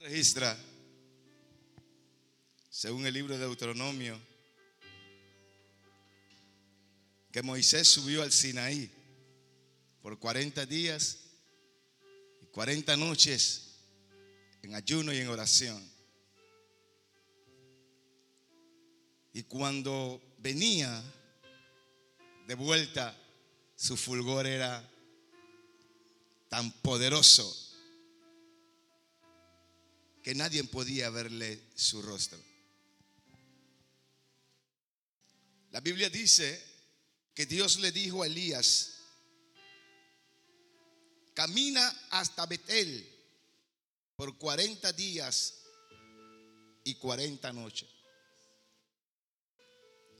registra, según el libro de Deuteronomio, que Moisés subió al Sinaí por 40 días y 40 noches en ayuno y en oración. Y cuando venía de vuelta, su fulgor era tan poderoso que nadie podía verle su rostro. La Biblia dice que Dios le dijo a Elías, camina hasta Betel por 40 días y 40 noches.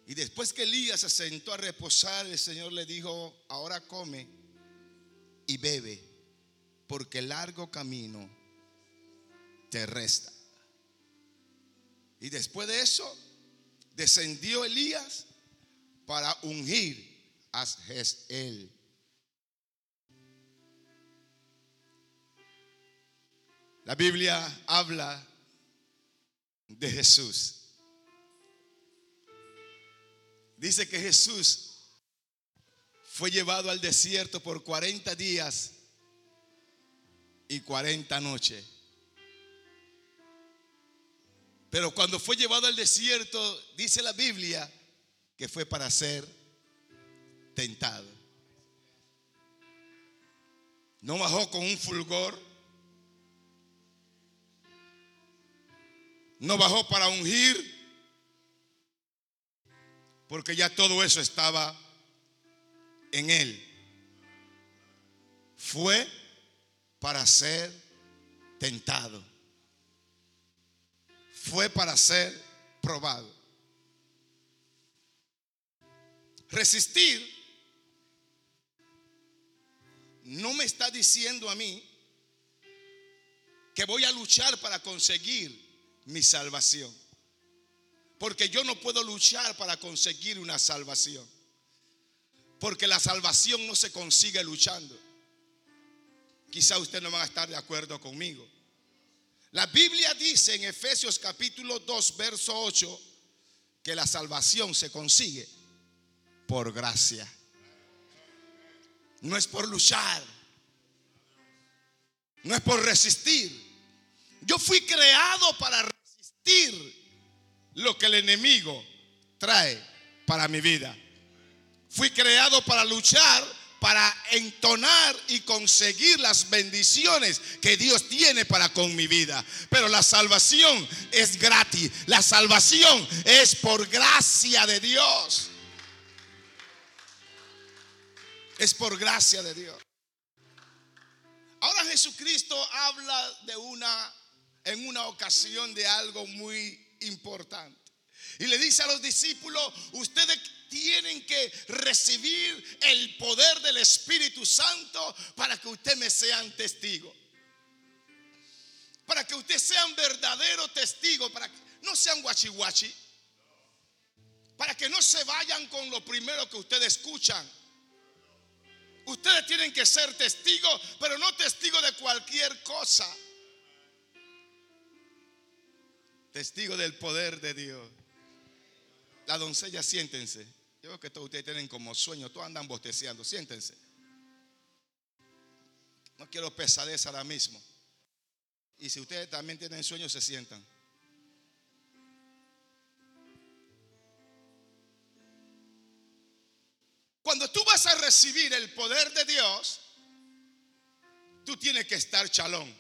Y después que Elías se sentó a reposar, el Señor le dijo, ahora come y bebe, porque largo camino te resta. Y después de eso, descendió Elías para ungir a Jezreel. La Biblia habla de Jesús. Dice que Jesús fue llevado al desierto por 40 días y 40 noches. Pero cuando fue llevado al desierto, dice la Biblia, que fue para ser tentado. No bajó con un fulgor. No bajó para ungir porque ya todo eso estaba en él. Fue para ser tentado. Fue para ser probado. Resistir no me está diciendo a mí que voy a luchar para conseguir mi salvación. Porque yo no puedo luchar para conseguir una salvación. Porque la salvación no se consigue luchando. Quizá usted no va a estar de acuerdo conmigo. La Biblia dice en Efesios capítulo 2, verso 8, que la salvación se consigue por gracia. No es por luchar. No es por resistir. Yo fui creado para resistir lo que el enemigo trae para mi vida. Fui creado para luchar, para entonar y conseguir las bendiciones que Dios tiene para con mi vida. Pero la salvación es gratis. La salvación es por gracia de Dios. Es por gracia de Dios. Ahora Jesucristo habla de una en una ocasión de algo muy importante. Y le dice a los discípulos, ustedes tienen que recibir el poder del Espíritu Santo para que ustedes me sean testigos. Para que ustedes sean verdaderos testigos, para que no sean guachihuachi. Para que no se vayan con lo primero que ustedes escuchan. Ustedes tienen que ser testigos, pero no testigos de cualquier cosa testigo del poder de Dios. La doncella, siéntense. Yo veo que todos ustedes tienen como sueño, todos andan bosteceando, siéntense. No quiero pesadez ahora mismo. Y si ustedes también tienen sueños, se sientan. Cuando tú vas a recibir el poder de Dios, tú tienes que estar chalón.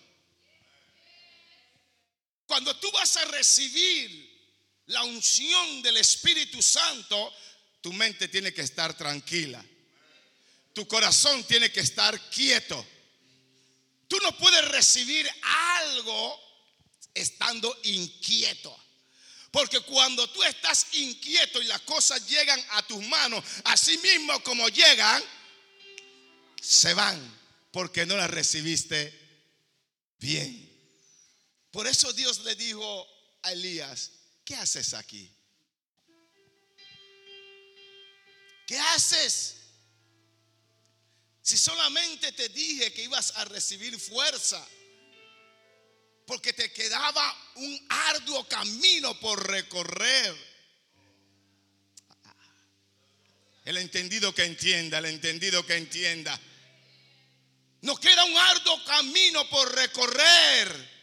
Cuando tú vas a recibir la unción del Espíritu Santo, tu mente tiene que estar tranquila. Tu corazón tiene que estar quieto. Tú no puedes recibir algo estando inquieto. Porque cuando tú estás inquieto y las cosas llegan a tus manos, así mismo como llegan, se van porque no las recibiste bien. Por eso Dios le dijo a Elías, ¿qué haces aquí? ¿Qué haces? Si solamente te dije que ibas a recibir fuerza, porque te quedaba un arduo camino por recorrer. El entendido que entienda, el entendido que entienda. Nos queda un arduo camino por recorrer.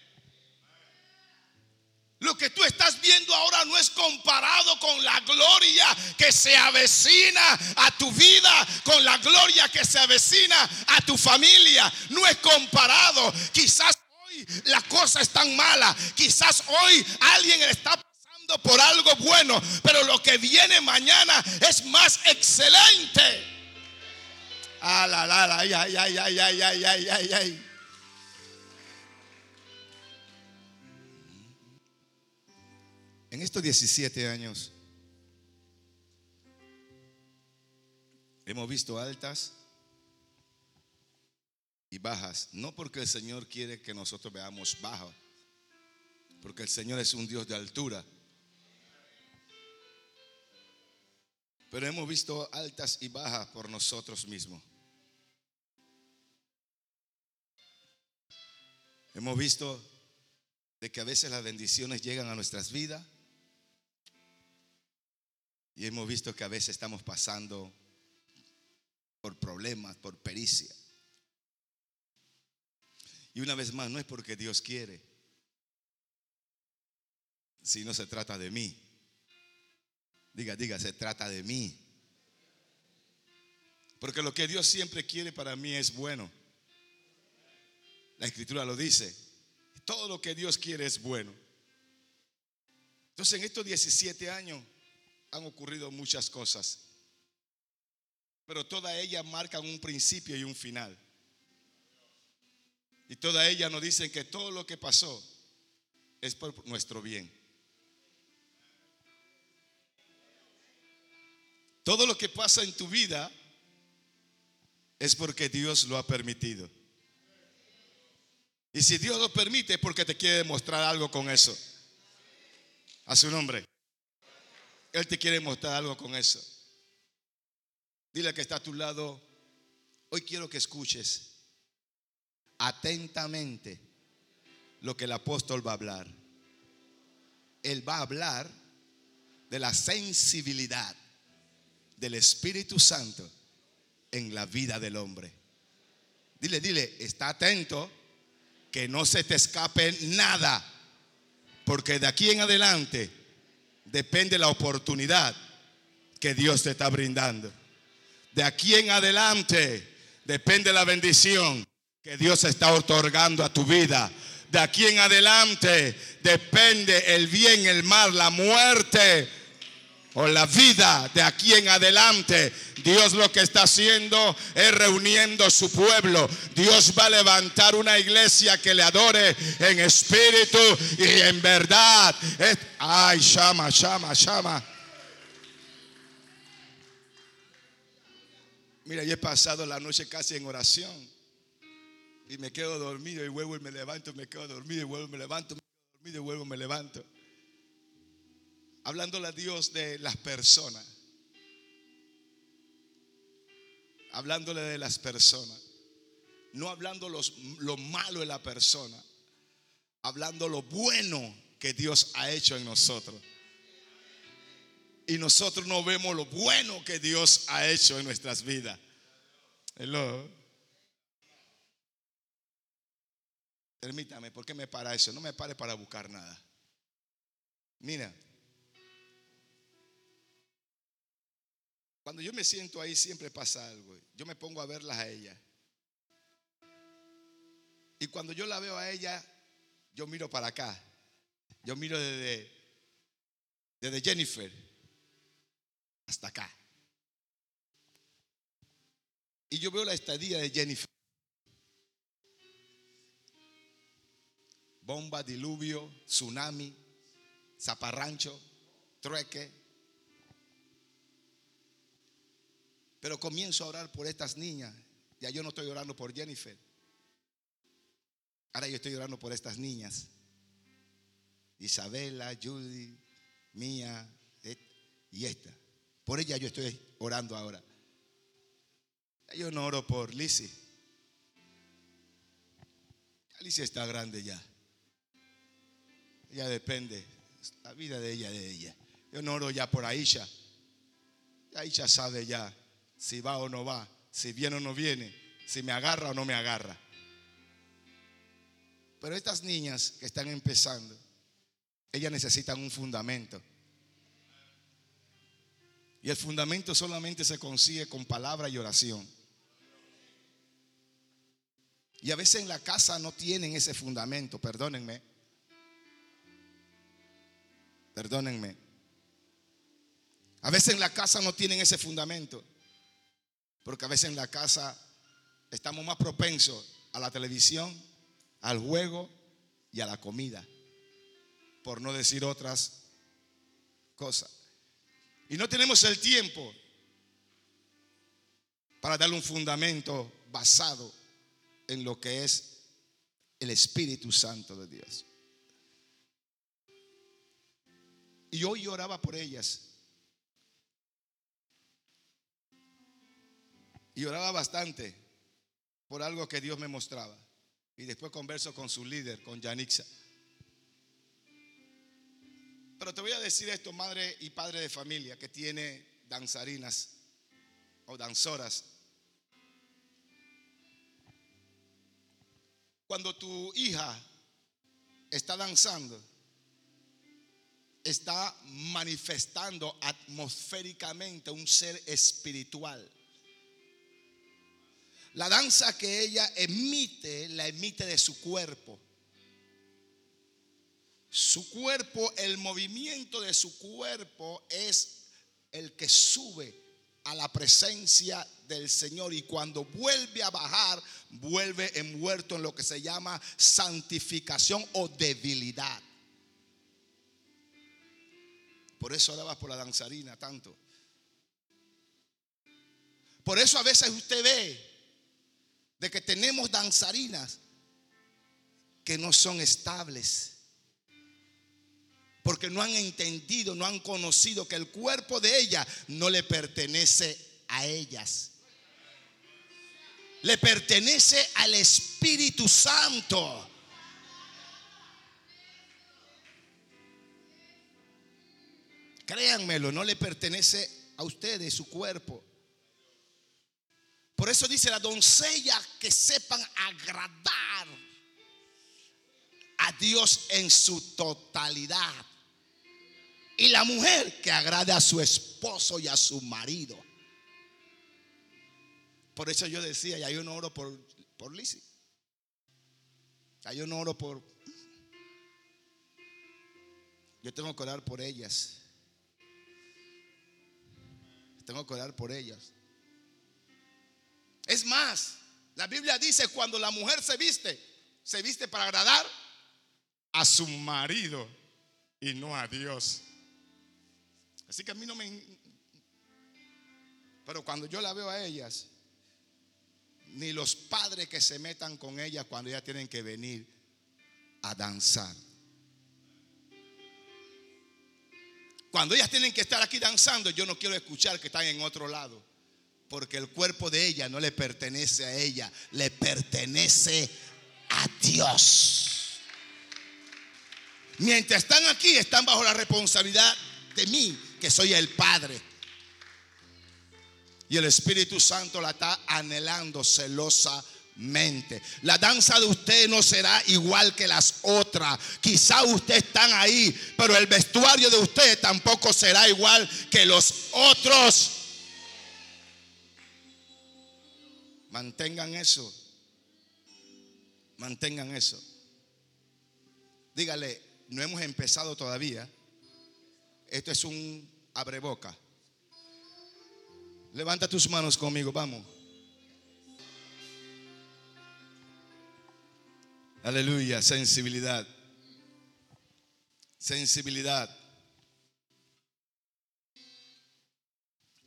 Lo que tú estás viendo ahora no es comparado con la gloria que se avecina a tu vida, con la gloria que se avecina a tu familia. No es comparado. Quizás hoy la cosa es tan mala. Quizás hoy alguien está pasando por algo bueno. Pero lo que viene mañana es más excelente. Ah, la, la, la, ay, ay, ay, ay, ay, ay, ay, ay. En estos 17 años hemos visto altas y bajas, no porque el Señor quiere que nosotros veamos bajo, porque el Señor es un Dios de altura. Pero hemos visto altas y bajas por nosotros mismos. Hemos visto de que a veces las bendiciones llegan a nuestras vidas y hemos visto que a veces estamos pasando por problemas, por pericia. Y una vez más, no es porque Dios quiere, sino se trata de mí. Diga, diga, se trata de mí. Porque lo que Dios siempre quiere para mí es bueno. La escritura lo dice. Todo lo que Dios quiere es bueno. Entonces en estos 17 años han ocurrido muchas cosas, pero todas ellas marcan un principio y un final. Y todas ellas nos dicen que todo lo que pasó es por nuestro bien. Todo lo que pasa en tu vida es porque Dios lo ha permitido. Y si Dios lo permite es porque te quiere demostrar algo con eso. A su nombre. Él te quiere mostrar algo con eso. Dile que está a tu lado, hoy quiero que escuches atentamente lo que el apóstol va a hablar. Él va a hablar de la sensibilidad del Espíritu Santo en la vida del hombre. Dile, dile, está atento, que no se te escape nada, porque de aquí en adelante depende la oportunidad que Dios te está brindando. De aquí en adelante depende la bendición que Dios está otorgando a tu vida. De aquí en adelante depende el bien, el mal, la muerte o la vida. De aquí en adelante Dios lo que está haciendo es reuniendo su pueblo. Dios va a levantar una iglesia que le adore en espíritu y en verdad. ay, llama, llama, llama. Mira, yo he pasado la noche casi en oración y me quedo dormido y vuelvo y me levanto, me quedo dormido y vuelvo y me levanto, me quedo dormido y vuelvo y me levanto. Hablándole a Dios de las personas. hablándole de las personas, no hablando lo malo de la persona, hablando lo bueno que Dios ha hecho en nosotros. Y nosotros no vemos lo bueno que Dios ha hecho en nuestras vidas. Hello. Permítame, ¿por qué me para eso? No me pare para buscar nada. Mira, Cuando yo me siento ahí siempre pasa algo. Yo me pongo a verlas a ella. Y cuando yo la veo a ella, yo miro para acá. Yo miro desde, desde Jennifer hasta acá. Y yo veo la estadía de Jennifer. Bomba, diluvio, tsunami, zaparrancho, trueque, Pero comienzo a orar por estas niñas. Ya yo no estoy orando por Jennifer. Ahora yo estoy orando por estas niñas. Isabela, Judy, Mía y esta. Por ella yo estoy orando ahora. Yo no oro por Lizzie. Lizzie está grande ya. Ya depende. La vida de ella, de ella. Yo no oro ya por Aisha. Aisha sabe ya si va o no va, si viene o no viene, si me agarra o no me agarra. Pero estas niñas que están empezando, ellas necesitan un fundamento. Y el fundamento solamente se consigue con palabra y oración. Y a veces en la casa no tienen ese fundamento, perdónenme. Perdónenme. A veces en la casa no tienen ese fundamento. Porque a veces en la casa estamos más propensos a la televisión, al juego y a la comida. Por no decir otras cosas. Y no tenemos el tiempo para darle un fundamento basado en lo que es el Espíritu Santo de Dios. Y hoy oraba por ellas. Y oraba bastante por algo que Dios me mostraba. Y después converso con su líder, con Yanixa. Pero te voy a decir esto, madre y padre de familia que tiene danzarinas o danzoras. Cuando tu hija está danzando, está manifestando atmosféricamente un ser espiritual. La danza que ella emite, la emite de su cuerpo. Su cuerpo, el movimiento de su cuerpo es el que sube a la presencia del Señor y cuando vuelve a bajar, vuelve envuelto en lo que se llama santificación o debilidad. Por eso orabas por la danzarina tanto. Por eso a veces usted ve de que tenemos danzarinas que no son estables. Porque no han entendido, no han conocido que el cuerpo de ella no le pertenece a ellas. Le pertenece al Espíritu Santo. Créanmelo, no le pertenece a ustedes su cuerpo. Por eso dice la doncella que sepan agradar a Dios en su totalidad. Y la mujer que agrade a su esposo y a su marido. Por eso yo decía, ya yo no oro por, por Lizzie. Ya yo no oro por... Yo tengo que orar por ellas. Tengo que orar por ellas. Es más, la Biblia dice cuando la mujer se viste, se viste para agradar a su marido y no a Dios. Así que a mí no me... Pero cuando yo la veo a ellas, ni los padres que se metan con ellas cuando ellas tienen que venir a danzar. Cuando ellas tienen que estar aquí danzando, yo no quiero escuchar que están en otro lado. Porque el cuerpo de ella no le pertenece a ella, le pertenece a Dios. Mientras están aquí, están bajo la responsabilidad de mí, que soy el Padre. Y el Espíritu Santo la está anhelando celosamente. La danza de usted no será igual que las otras. Quizá usted están ahí, pero el vestuario de usted tampoco será igual que los otros. Mantengan eso. Mantengan eso. Dígale, no hemos empezado todavía. Esto es un abreboca. Levanta tus manos conmigo, vamos. Aleluya, sensibilidad. Sensibilidad.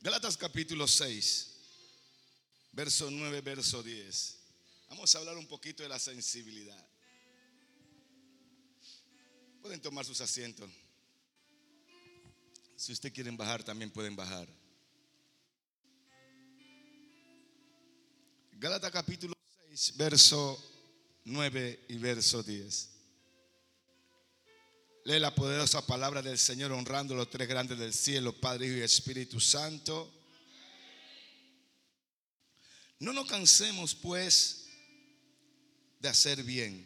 Galatas capítulo 6 verso 9, verso 10. Vamos a hablar un poquito de la sensibilidad. Pueden tomar sus asientos. Si usted quieren bajar, también pueden bajar. Gálatas capítulo 6, verso 9 y verso 10. Lee la poderosa palabra del Señor honrando los tres grandes del cielo, Padre, Hijo y Espíritu Santo. No nos cansemos pues de hacer bien,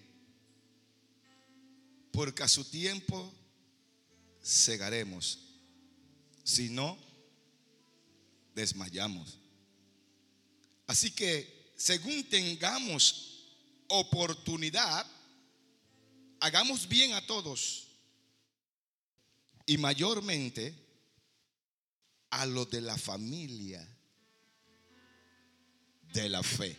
porque a su tiempo cegaremos, si no, desmayamos. Así que según tengamos oportunidad, hagamos bien a todos y mayormente a los de la familia de la fe.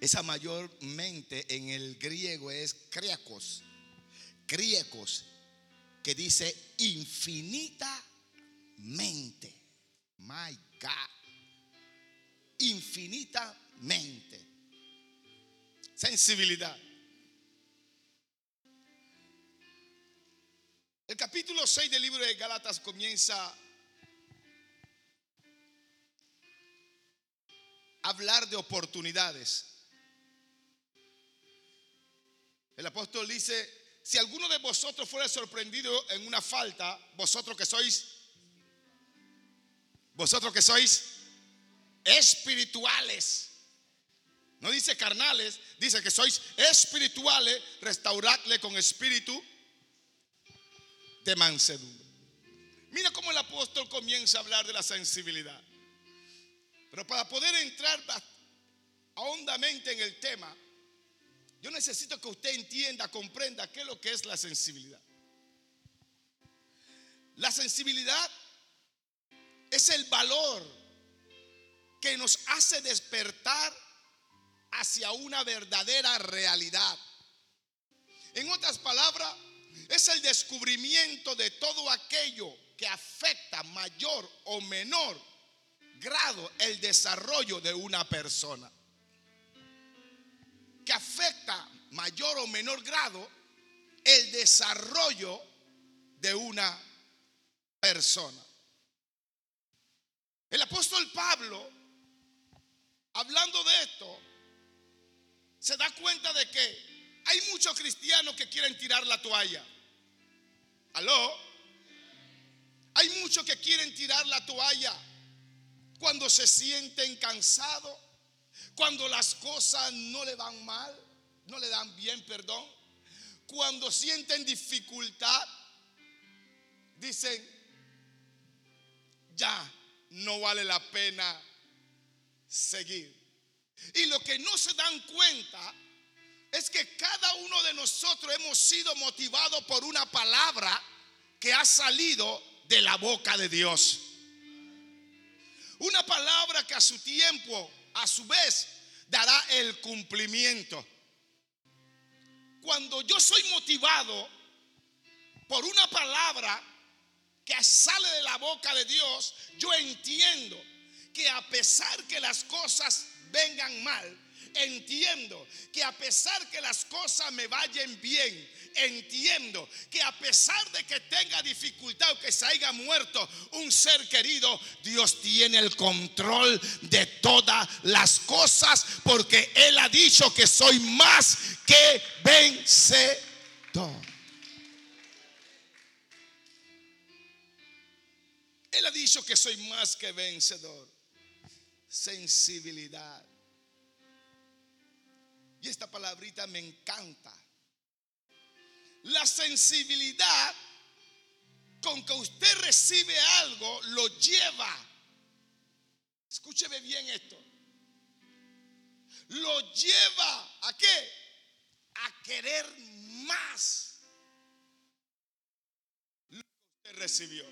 Esa mayormente en el griego es kriakos, kriakos, que dice infinitamente. My God. Infinitamente. Sensibilidad. El capítulo 6 del libro de Gálatas comienza hablar de oportunidades. El apóstol dice, si alguno de vosotros fuera sorprendido en una falta, vosotros que sois, vosotros que sois espirituales, no dice carnales, dice que sois espirituales, restauradle con espíritu de mansedumbre. Mira cómo el apóstol comienza a hablar de la sensibilidad. Pero para poder entrar hondamente en el tema, yo necesito que usted entienda, comprenda qué es lo que es la sensibilidad. La sensibilidad es el valor que nos hace despertar hacia una verdadera realidad. En otras palabras, es el descubrimiento de todo aquello que afecta mayor o menor grado el desarrollo de una persona. Que afecta mayor o menor grado el desarrollo de una persona. El apóstol Pablo, hablando de esto, se da cuenta de que hay muchos cristianos que quieren tirar la toalla. ¿Aló? Hay muchos que quieren tirar la toalla cuando se sienten cansados, cuando las cosas no le van mal, no le dan bien, perdón, cuando sienten dificultad, dicen, ya no vale la pena seguir. Y lo que no se dan cuenta es que cada uno de nosotros hemos sido motivados por una palabra que ha salido de la boca de Dios. Una palabra que a su tiempo, a su vez, dará el cumplimiento. Cuando yo soy motivado por una palabra que sale de la boca de Dios, yo entiendo que a pesar que las cosas vengan mal, entiendo que a pesar que las cosas me vayan bien, entiendo que a pesar de que tenga dificultad o que se haya muerto un ser querido, Dios tiene el control de todas las cosas porque Él ha dicho que soy más que vencedor. Él ha dicho que soy más que vencedor. Sensibilidad. Y esta palabrita me encanta. La sensibilidad con que usted recibe algo lo lleva. Escúcheme bien esto. Lo lleva a qué? A querer más lo que usted recibió.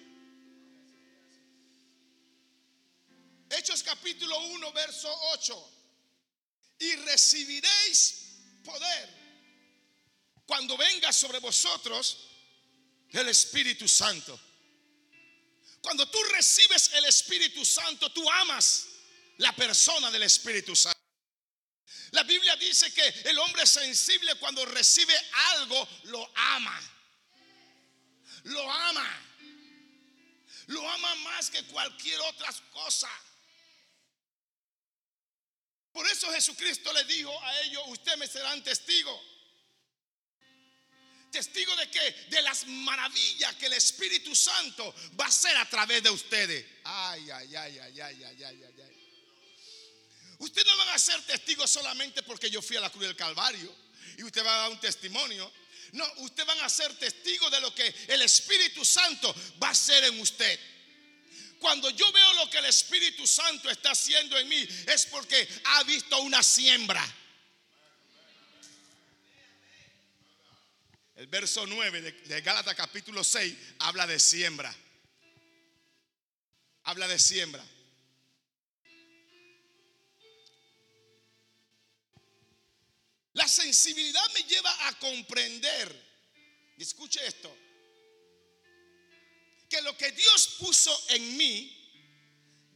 Hechos capítulo 1, verso 8 y recibiréis poder cuando venga sobre vosotros el Espíritu Santo. Cuando tú recibes el Espíritu Santo, tú amas la persona del Espíritu Santo. La Biblia dice que el hombre sensible cuando recibe algo lo ama. Lo ama. Lo ama más que cualquier otra cosa. Por eso Jesucristo le dijo a ellos, ustedes me serán testigos. las maravillas que el Espíritu Santo va a hacer a través de ustedes. Ay, ay, ay, ay, ay, ay, ay, ay. ay. Ustedes no van a ser testigos solamente porque yo fui a la cruz del Calvario y usted va a dar un testimonio. No, ustedes van a ser testigos de lo que el Espíritu Santo va a hacer en usted. Cuando yo veo lo que el Espíritu Santo está haciendo en mí, es porque ha visto una siembra. El verso 9 de, de Gálatas capítulo 6 habla de siembra. Habla de siembra. La sensibilidad me lleva a comprender, escuche esto, que lo que Dios puso en mí,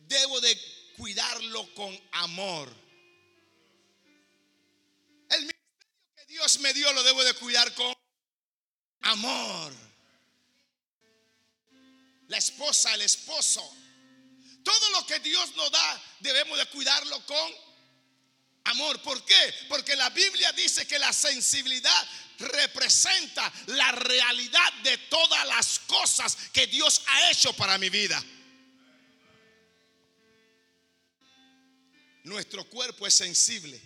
debo de cuidarlo con amor. El ministerio que Dios me dio lo debo de cuidar con amor. La esposa, el esposo. Todo lo que Dios nos da debemos de cuidarlo con amor. ¿Por qué? Porque la Biblia dice que la sensibilidad representa la realidad de todas las cosas que Dios ha hecho para mi vida. Nuestro cuerpo es sensible.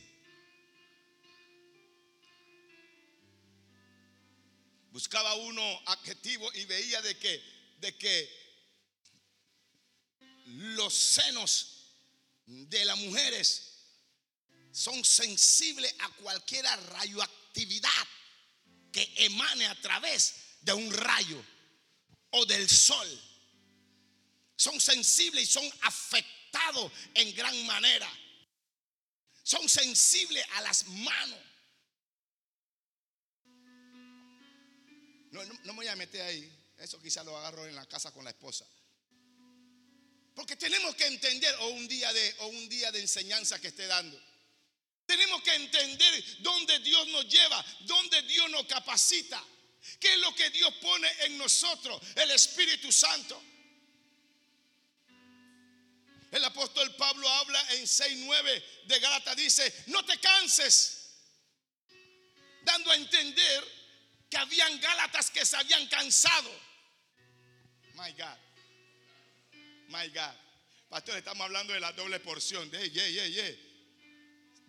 Buscaba uno adjetivo y veía de que de que los senos de las mujeres son sensibles a cualquier radioactividad que emane a través de un rayo o del sol. Son sensibles y son afectados en gran manera. Son sensibles a las manos. No, no, me voy a meter ahí. Eso quizá lo agarro en la casa con la esposa. Porque tenemos que entender o un día de o un día de enseñanza que esté dando. Tenemos que entender dónde Dios nos lleva, dónde Dios nos capacita, qué es lo que Dios pone en nosotros, el Espíritu Santo. El apóstol Pablo habla en 6:9 de Gálatas dice, "No te canses." Dando a entender que habían Gálatas que se habían cansado. My God. My God. Pastor, estamos hablando de la doble porción. De, yeah, yeah, yeah.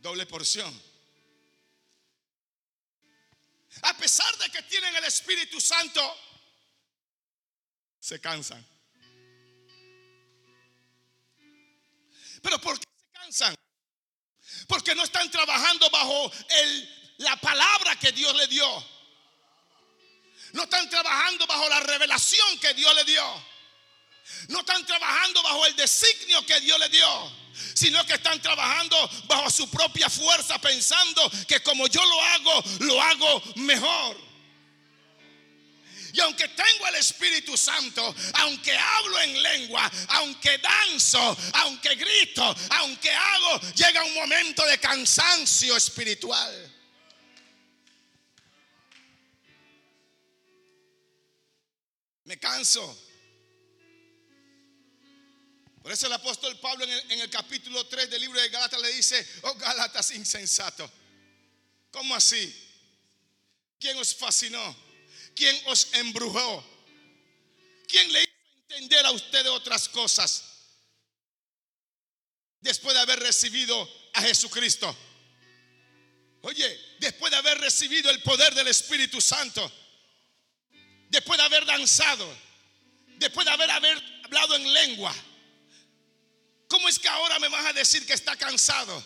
Doble porción. A pesar de que tienen el Espíritu Santo, se cansan. Pero ¿por qué se cansan? Porque no están trabajando bajo el, la palabra que Dios le dio. No están trabajando bajo la revelación que Dios le dio. No están trabajando bajo el designio que Dios le dio, sino que están trabajando bajo su propia fuerza, pensando que como yo lo hago, lo hago mejor. Y aunque tengo el Espíritu Santo, aunque hablo en lengua, aunque danzo, aunque grito, aunque hago, llega un momento de cansancio espiritual. Me canso. Por eso el apóstol Pablo en el, capítulo 3 del libro de Gálatas le dice, oh Gálatas insensato. ¿Cómo así? ¿Quién os fascinó? ¿Quién os embrujó? ¿Quién le hizo entender a ustedes otras cosas? Después de haber recibido a Jesucristo. Oye, después de haber recibido el poder del Espíritu Santo. Después de haber danzado. Después de haber, haber hablado en lengua ¿Cómo es que ahora me vas a decir que está cansado?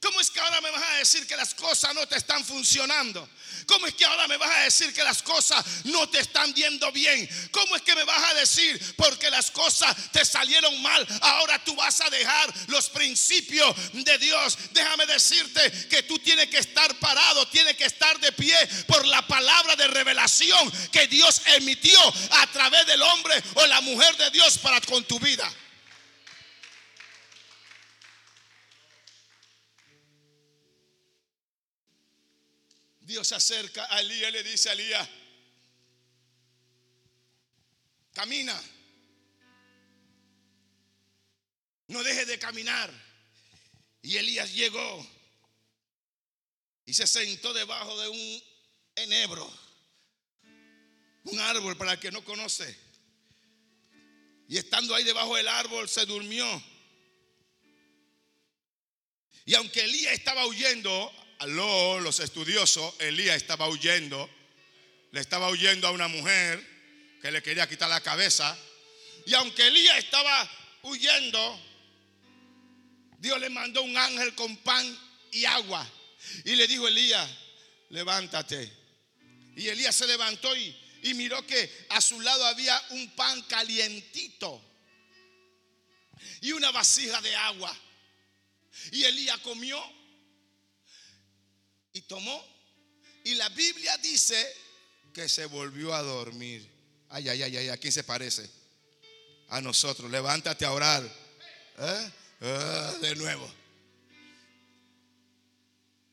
¿Cómo es que ahora me vas a decir que las cosas no te están funcionando? ¿Cómo es que ahora me vas a decir que las cosas no te están viendo bien? ¿Cómo es que me vas a decir porque las cosas te salieron mal? Ahora tú vas a dejar los principios de Dios. Déjame decirte que tú tienes que estar parado, tienes que estar de pie por la palabra de revelación que Dios emitió a través del hombre o la mujer de Dios para con tu vida. Dios se acerca a Elías y le dice a Elías, camina, no deje de caminar. Y Elías llegó y se sentó debajo de un enebro, Un árbol para el que no conoce. Y estando ahí debajo del árbol se durmió. Y aunque Elías estaba huyendo, aló, los estudiosos, Elías estaba huyendo, le estaba huyendo a una mujer que le quería quitar la cabeza. Y aunque Elías estaba huyendo, Dios le mandó un ángel con pan y agua. Y le dijo, Elías, levántate. Y Elías se levantó y, y miró que a su lado había un pan calientito y una vasija de agua. Y Elías comió y tomó. Y la Biblia dice que se volvió a dormir. Ay, ay, ay, ay, ¿a quién se parece? A nosotros. Levántate a orar. ¿Eh? Ah, de nuevo.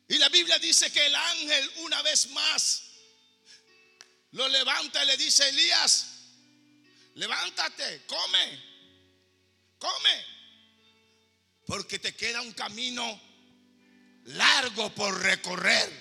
Y la Biblia dice que el ángel una vez más lo levanta y le dice, Elías, levántate, come, come, porque te queda un camino largo por recorrer.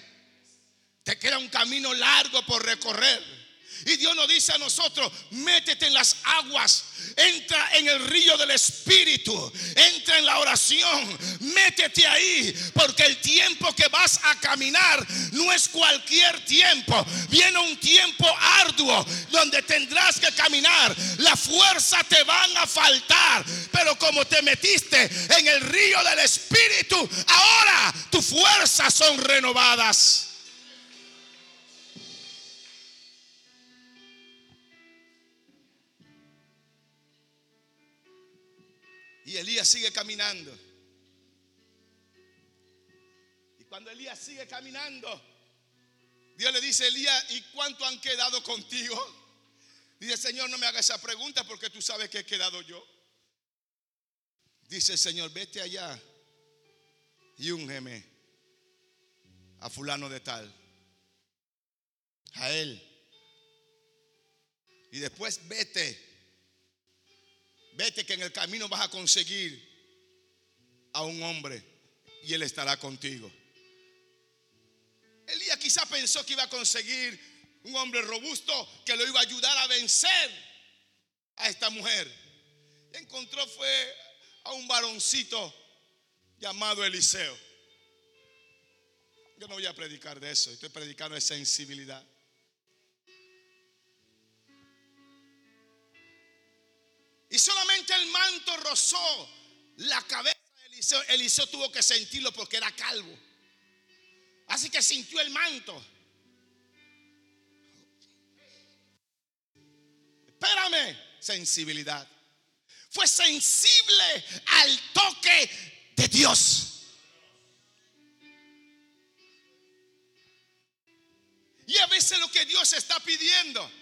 Te queda un camino largo por recorrer. Y Dios nos dice a nosotros, métete en las aguas, entra en el río del Espíritu, entra en la oración, métete ahí, porque el tiempo que vas a caminar no es cualquier tiempo. Viene un tiempo arduo donde tendrás que caminar. La fuerza te van a faltar, pero como te metiste en el río del Espíritu, ahora tus fuerzas son renovadas. Y Elías sigue caminando. Y cuando Elías sigue caminando, Dios le dice, Elías, ¿y cuánto han quedado contigo? Dice, Señor, no me haga esa pregunta porque tú sabes que he quedado yo. Dice el Señor, vete allá y úngeme a fulano de tal, a él. Y después vete Vete que en el camino vas a conseguir a un hombre y él estará contigo. Elías quizá pensó que iba a conseguir un hombre robusto que lo iba a ayudar a vencer a esta mujer. Encontró fue a un varoncito llamado Eliseo. Yo no voy a predicar de eso, estoy predicando de sensibilidad. Y solamente el manto rozó la cabeza de Eliseo. Eliseo tuvo que sentirlo porque era calvo. Así que sintió el manto. Espérame, sensibilidad. Fue sensible al toque de Dios. Y a veces lo que Dios está pidiendo,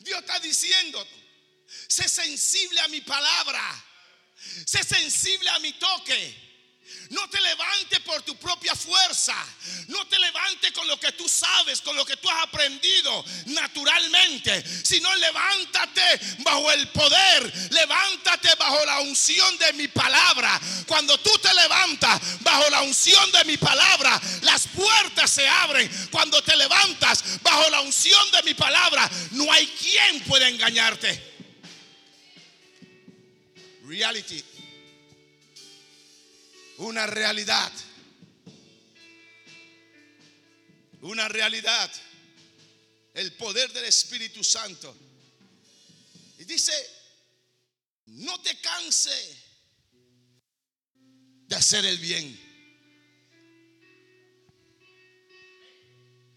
Dios está diciendo, Sé sensible a mi palabra. Sé sensible a mi toque. No te levantes por tu propia fuerza. No te levantes con lo que tú sabes, con lo que tú has aprendido naturalmente. Sino levántate bajo el poder. Levántate bajo la unción de mi palabra. Cuando tú te levantas bajo la unción de mi palabra, las puertas se abren. Cuando te levantas bajo la unción de mi palabra, no hay quien pueda engañarte reality. Una realidad. Una realidad. El poder del Espíritu Santo. Y dice, no te canse de hacer el bien.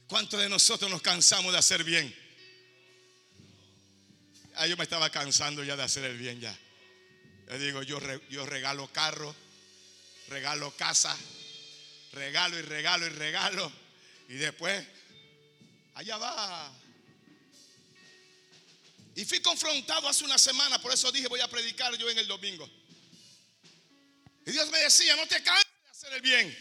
¿Cuántos de nosotros nos cansamos de hacer bien? Ah, yo me estaba cansando ya de hacer el bien ya. Le digo, yo, yo regalo carro, regalo casa, regalo y regalo y regalo. Y después, allá va. Y fui confrontado hace una semana, por eso dije voy a predicar yo en el domingo. Y Dios me decía, no te canses de hacer el bien.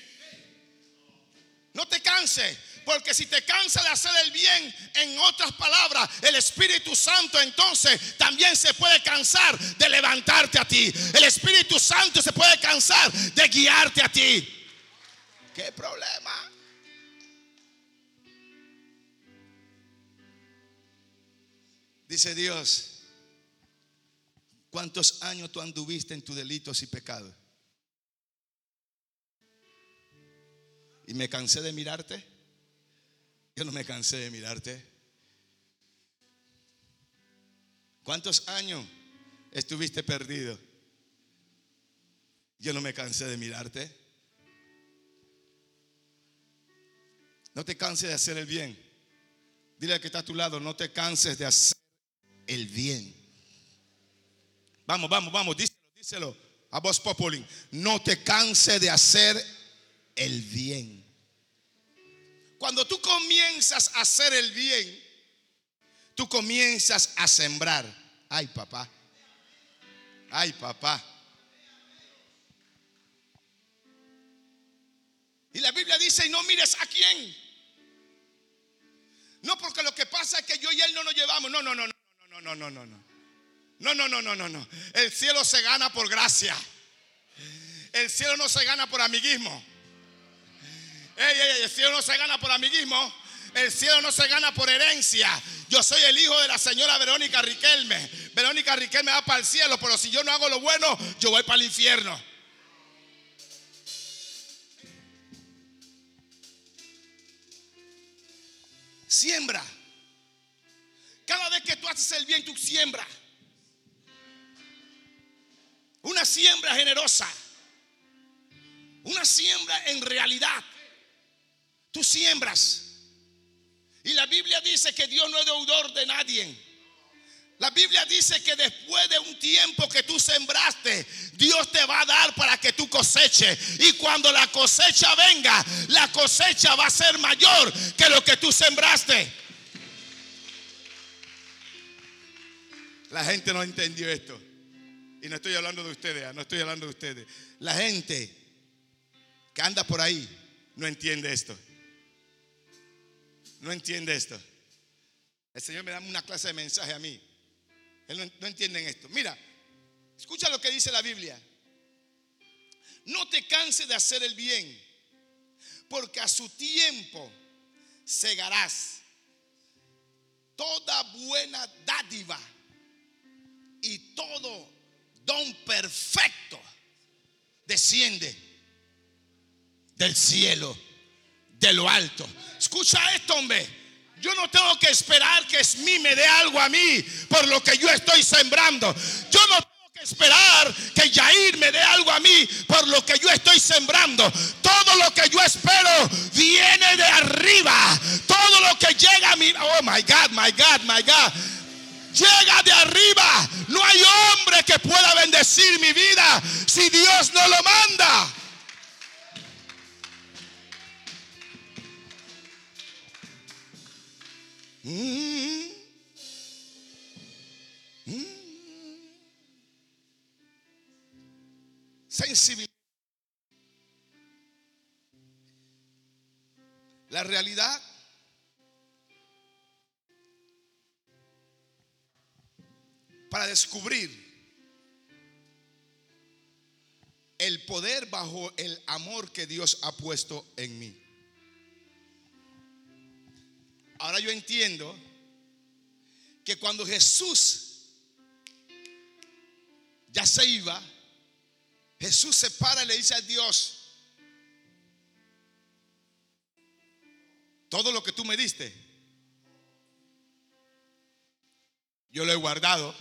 No te canses. Porque si te cansa de hacer el bien, en otras palabras, el Espíritu Santo entonces también se puede cansar de levantarte a ti. El Espíritu Santo se puede cansar de guiarte a ti. ¿Qué problema? Dice Dios, ¿cuántos años tú anduviste en tus delitos y pecados? Y me cansé de mirarte. Yo no me cansé de mirarte. ¿Cuántos años estuviste perdido? Yo no me cansé de mirarte. No te canses de hacer el bien. Dile al que está a tu lado, no te canses de hacer el bien. Vamos, vamos, vamos, díselo, díselo a vos Populi. No te canses de hacer el bien. Cuando tú comienzas a hacer el bien, tú comienzas a sembrar. Ay, papá. Ay, papá. Y la Biblia dice, y no mires a quién. No, porque lo que pasa es que yo y él no nos llevamos. No, no, no, no, no, no, no, no, no. No, no, no, no, no, no. El cielo se gana por gracia. El cielo no se gana por amiguismo. Ey, ey, el cielo no se gana por amiguismo. El cielo no se gana por herencia. Yo soy el hijo de la señora Verónica Riquelme. Verónica Riquelme va para el cielo, pero si yo no hago lo bueno, yo voy para el infierno. Siembra. Cada vez que tú haces el bien, tú siembra. Una siembra generosa. Una siembra en realidad. Tú siembras. Y la Biblia dice que Dios no es deudor de nadie. La Biblia dice que después de un tiempo que tú sembraste, Dios te va a dar para que tú coseches. Y cuando la cosecha venga, la cosecha va a ser mayor que lo que tú sembraste. La gente no entendió esto. Y no estoy hablando de ustedes, no estoy hablando de ustedes. La gente que anda por ahí no entiende esto. No entiende esto. El Señor me da una clase de mensaje a mí. Él no, no entienden esto. Mira, escucha lo que dice la Biblia. No te canses de hacer el bien, porque a su tiempo segarás toda buena dádiva y todo don perfecto desciende del cielo, de lo alto. Escucha esto, hombre. Yo no tengo que esperar que Smith me dé algo a mí por lo que yo estoy sembrando. Yo no tengo que esperar que Yair me dé algo a mí por lo que yo estoy sembrando. Todo lo que yo espero viene de arriba. Todo lo que llega a mí, oh my God, my God, my God. Llega de arriba. No hay hombre que pueda bendecir mi vida si Dios no lo manda. Sensibilidad. La realidad para descubrir el poder bajo el amor que Dios ha puesto en mí. Ahora yo entiendo que cuando Jesús ya se iba, Jesús se para y le dice a Dios, todo lo que tú me diste, yo lo he guardado,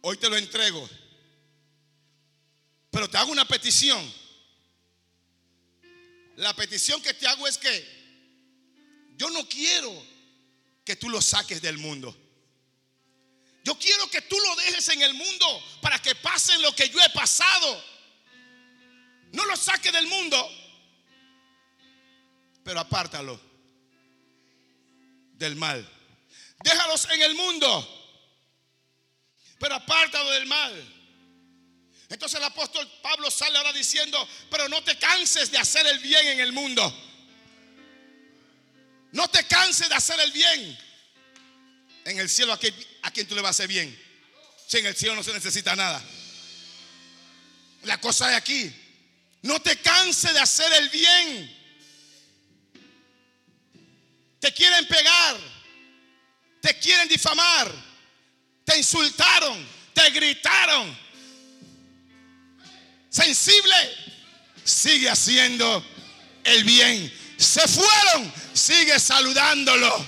hoy te lo entrego, pero te hago una petición. La petición que te hago es que yo no quiero que tú lo saques del mundo. Yo quiero que tú lo dejes en el mundo para que pasen lo que yo he pasado. No lo saques del mundo, pero apártalo del mal. Déjalos en el mundo, pero apártalo del mal. Entonces el apóstol Pablo sale ahora diciendo, pero no te canses de hacer el bien en el mundo. No te canses de hacer el bien. En el cielo, ¿a quién, a tú le vas a hacer bien? Si en el cielo no se necesita nada. La cosa es aquí. No te canses de hacer el bien. Te quieren pegar. quieren difamar, te insultaron, te gritaron. Sensible, sigue haciendo el bien. Se fueron, sigue saludándolo.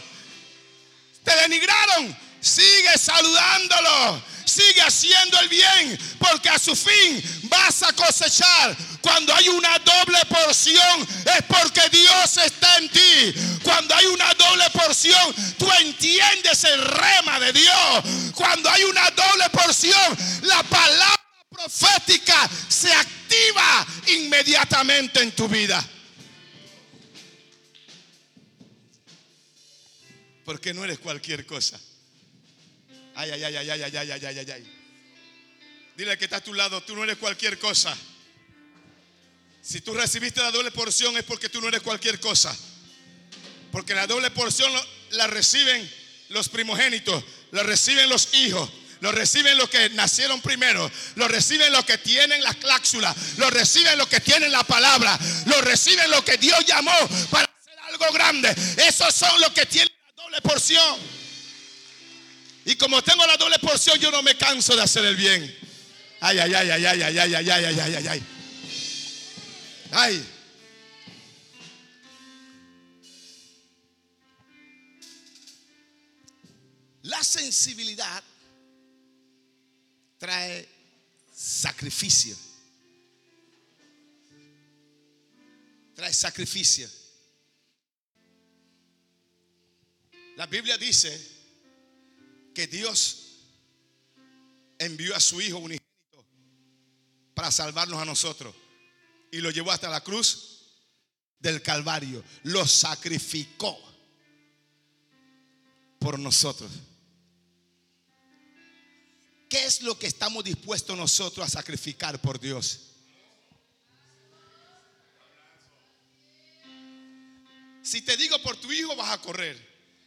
Te denigraron, sigue saludándolo. Sigue haciendo el bien, porque a su fin vas a cosechar. Cuando hay una doble porción, es porque Dios está en ti. Cuando hay una doble porción, tú entiendes el rema de Dios. Cuando hay una doble porción, la palabra profética se activa inmediatamente en tu vida. Porque no eres cualquier cosa. Ay, ay, ay, ay, ay, ay, ay, ay, ay, ay. Dile que está a tu lado, tú no eres cualquier cosa. Si tú recibiste la doble porción es porque tú no eres cualquier cosa. Porque la doble porción la reciben los primogénitos, la reciben los hijos, lo reciben los que nacieron primero, lo reciben los que tienen la cláusula, lo reciben los que tienen la palabra, lo reciben los que Dios llamó para hacer algo grande. Esos son los que tienen la doble porción. Y como tengo la doble porción, yo no me canso de hacer el bien. Ay, ay, ay, ay, ay, ay, ay, ay, ay, ay, ay, ay. Ay. La sensibilidad trae sacrificio. Trae sacrificio. La Biblia dice que Dios envió a su Hijo unigénito para salvarnos a nosotros. Y lo llevó hasta la cruz del Calvario. Lo sacrificó por nosotros. ¿Qué es lo que estamos dispuestos nosotros a sacrificar por Dios? Si te digo por tu hijo, vas a correr.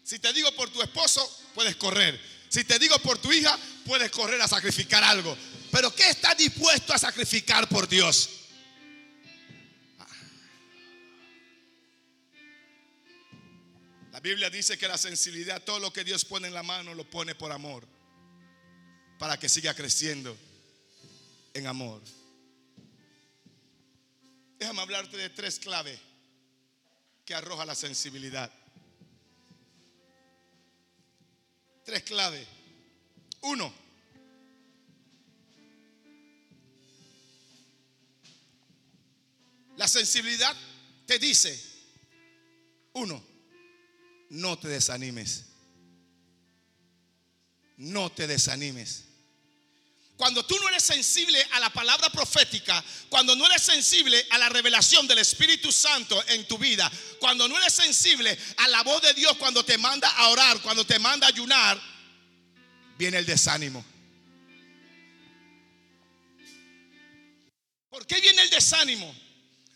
Si te digo por tu esposo, puedes correr. Si te digo por tu hija, puedes correr a sacrificar algo. Pero ¿qué estás dispuesto a sacrificar por Dios? La Biblia dice que la sensibilidad, todo lo que Dios pone en la mano, lo pone por amor. Para que siga creciendo en amor. Déjame hablarte de tres claves que arroja la sensibilidad. Tres claves. Uno, la sensibilidad te dice, uno, no te desanimes. No te desanimes. Cuando tú no eres sensible a la palabra profética, cuando no eres sensible a la revelación del Espíritu Santo en tu vida, cuando no eres sensible a la voz de Dios cuando te manda a orar, cuando te manda a ayunar, viene el desánimo. ¿Por qué viene el desánimo?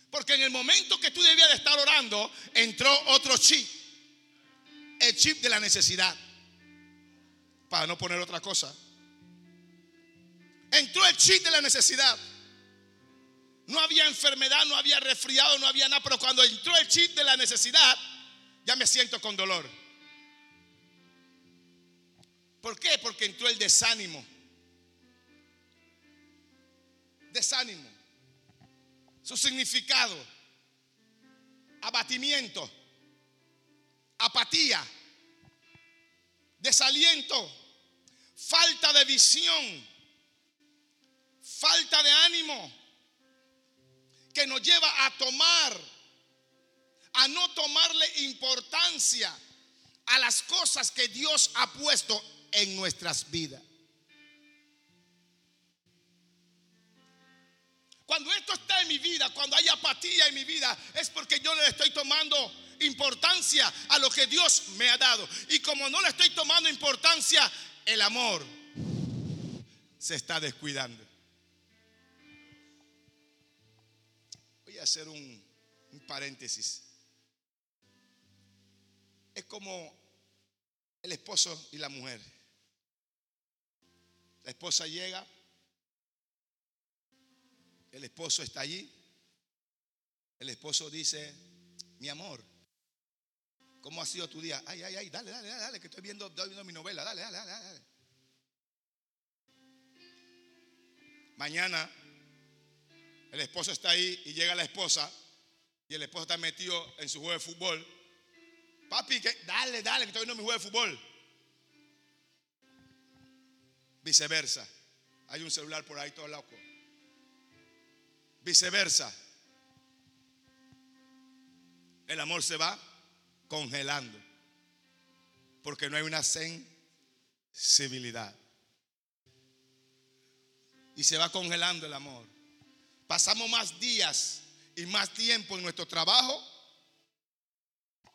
Porque en el momento que tú debías de estar orando, entró otro chip. El chip de la necesidad. Para no poner otra cosa. Entró el chip de la necesidad. No había enfermedad, no había resfriado, no había nada. Pero cuando entró el chip de la necesidad, ya me siento con dolor. ¿Por qué? Porque entró el desánimo. Desánimo. Su significado. Abatimiento. Apatía. Desaliento. Falta de visión falta de ánimo que nos lleva a tomar, a no tomarle importancia a las cosas que Dios ha puesto en nuestras vidas. Cuando esto está en mi vida, cuando hay apatía en mi vida, es porque yo no le estoy tomando importancia a lo que Dios me ha dado. Y como no le estoy tomando importancia, el amor se está descuidando. Hacer un, paréntesis. Es como el esposo y la mujer. La esposa llega, el esposo está allí, el esposo dice, mi amor, ¿Cómo ha sido tu día? Ay, ay, ay, dale, dale, dale, que estoy viendo, estoy viendo mi novela. Dale, dale, dale, dale. Mañana el esposo está ahí y llega la esposa y el esposo está metido en su juego de fútbol. Papi, que, dale, dale, que estoy viendo mi juego de fútbol. Viceversa. Hay un celular por ahí todo loco. Viceversa. El amor se va congelando. Porque no hay una sensibilidad. Y se va congelando el amor. Pasamos más días y más tiempo en nuestro trabajo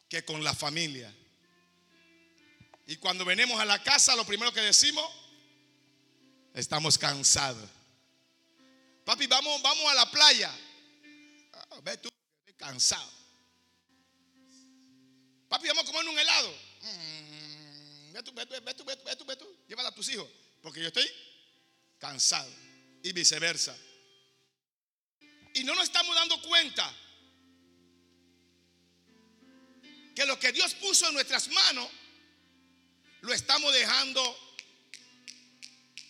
que con la familia. Y cuando venimos a la casa, lo primero que decimos, estamos cansados. Papi, vamos, vamos a la playa. Ah, ve tú, estoy cansado. Papi, vamos a comer un helado. Mm, ve tú, ve tú, ve tú, ve tú, ve tú, Llévala a tus hijos. Porque yo estoy cansado. Y viceversa. Y no nos estamos dando cuenta que lo que Dios puso en nuestras manos lo estamos dejando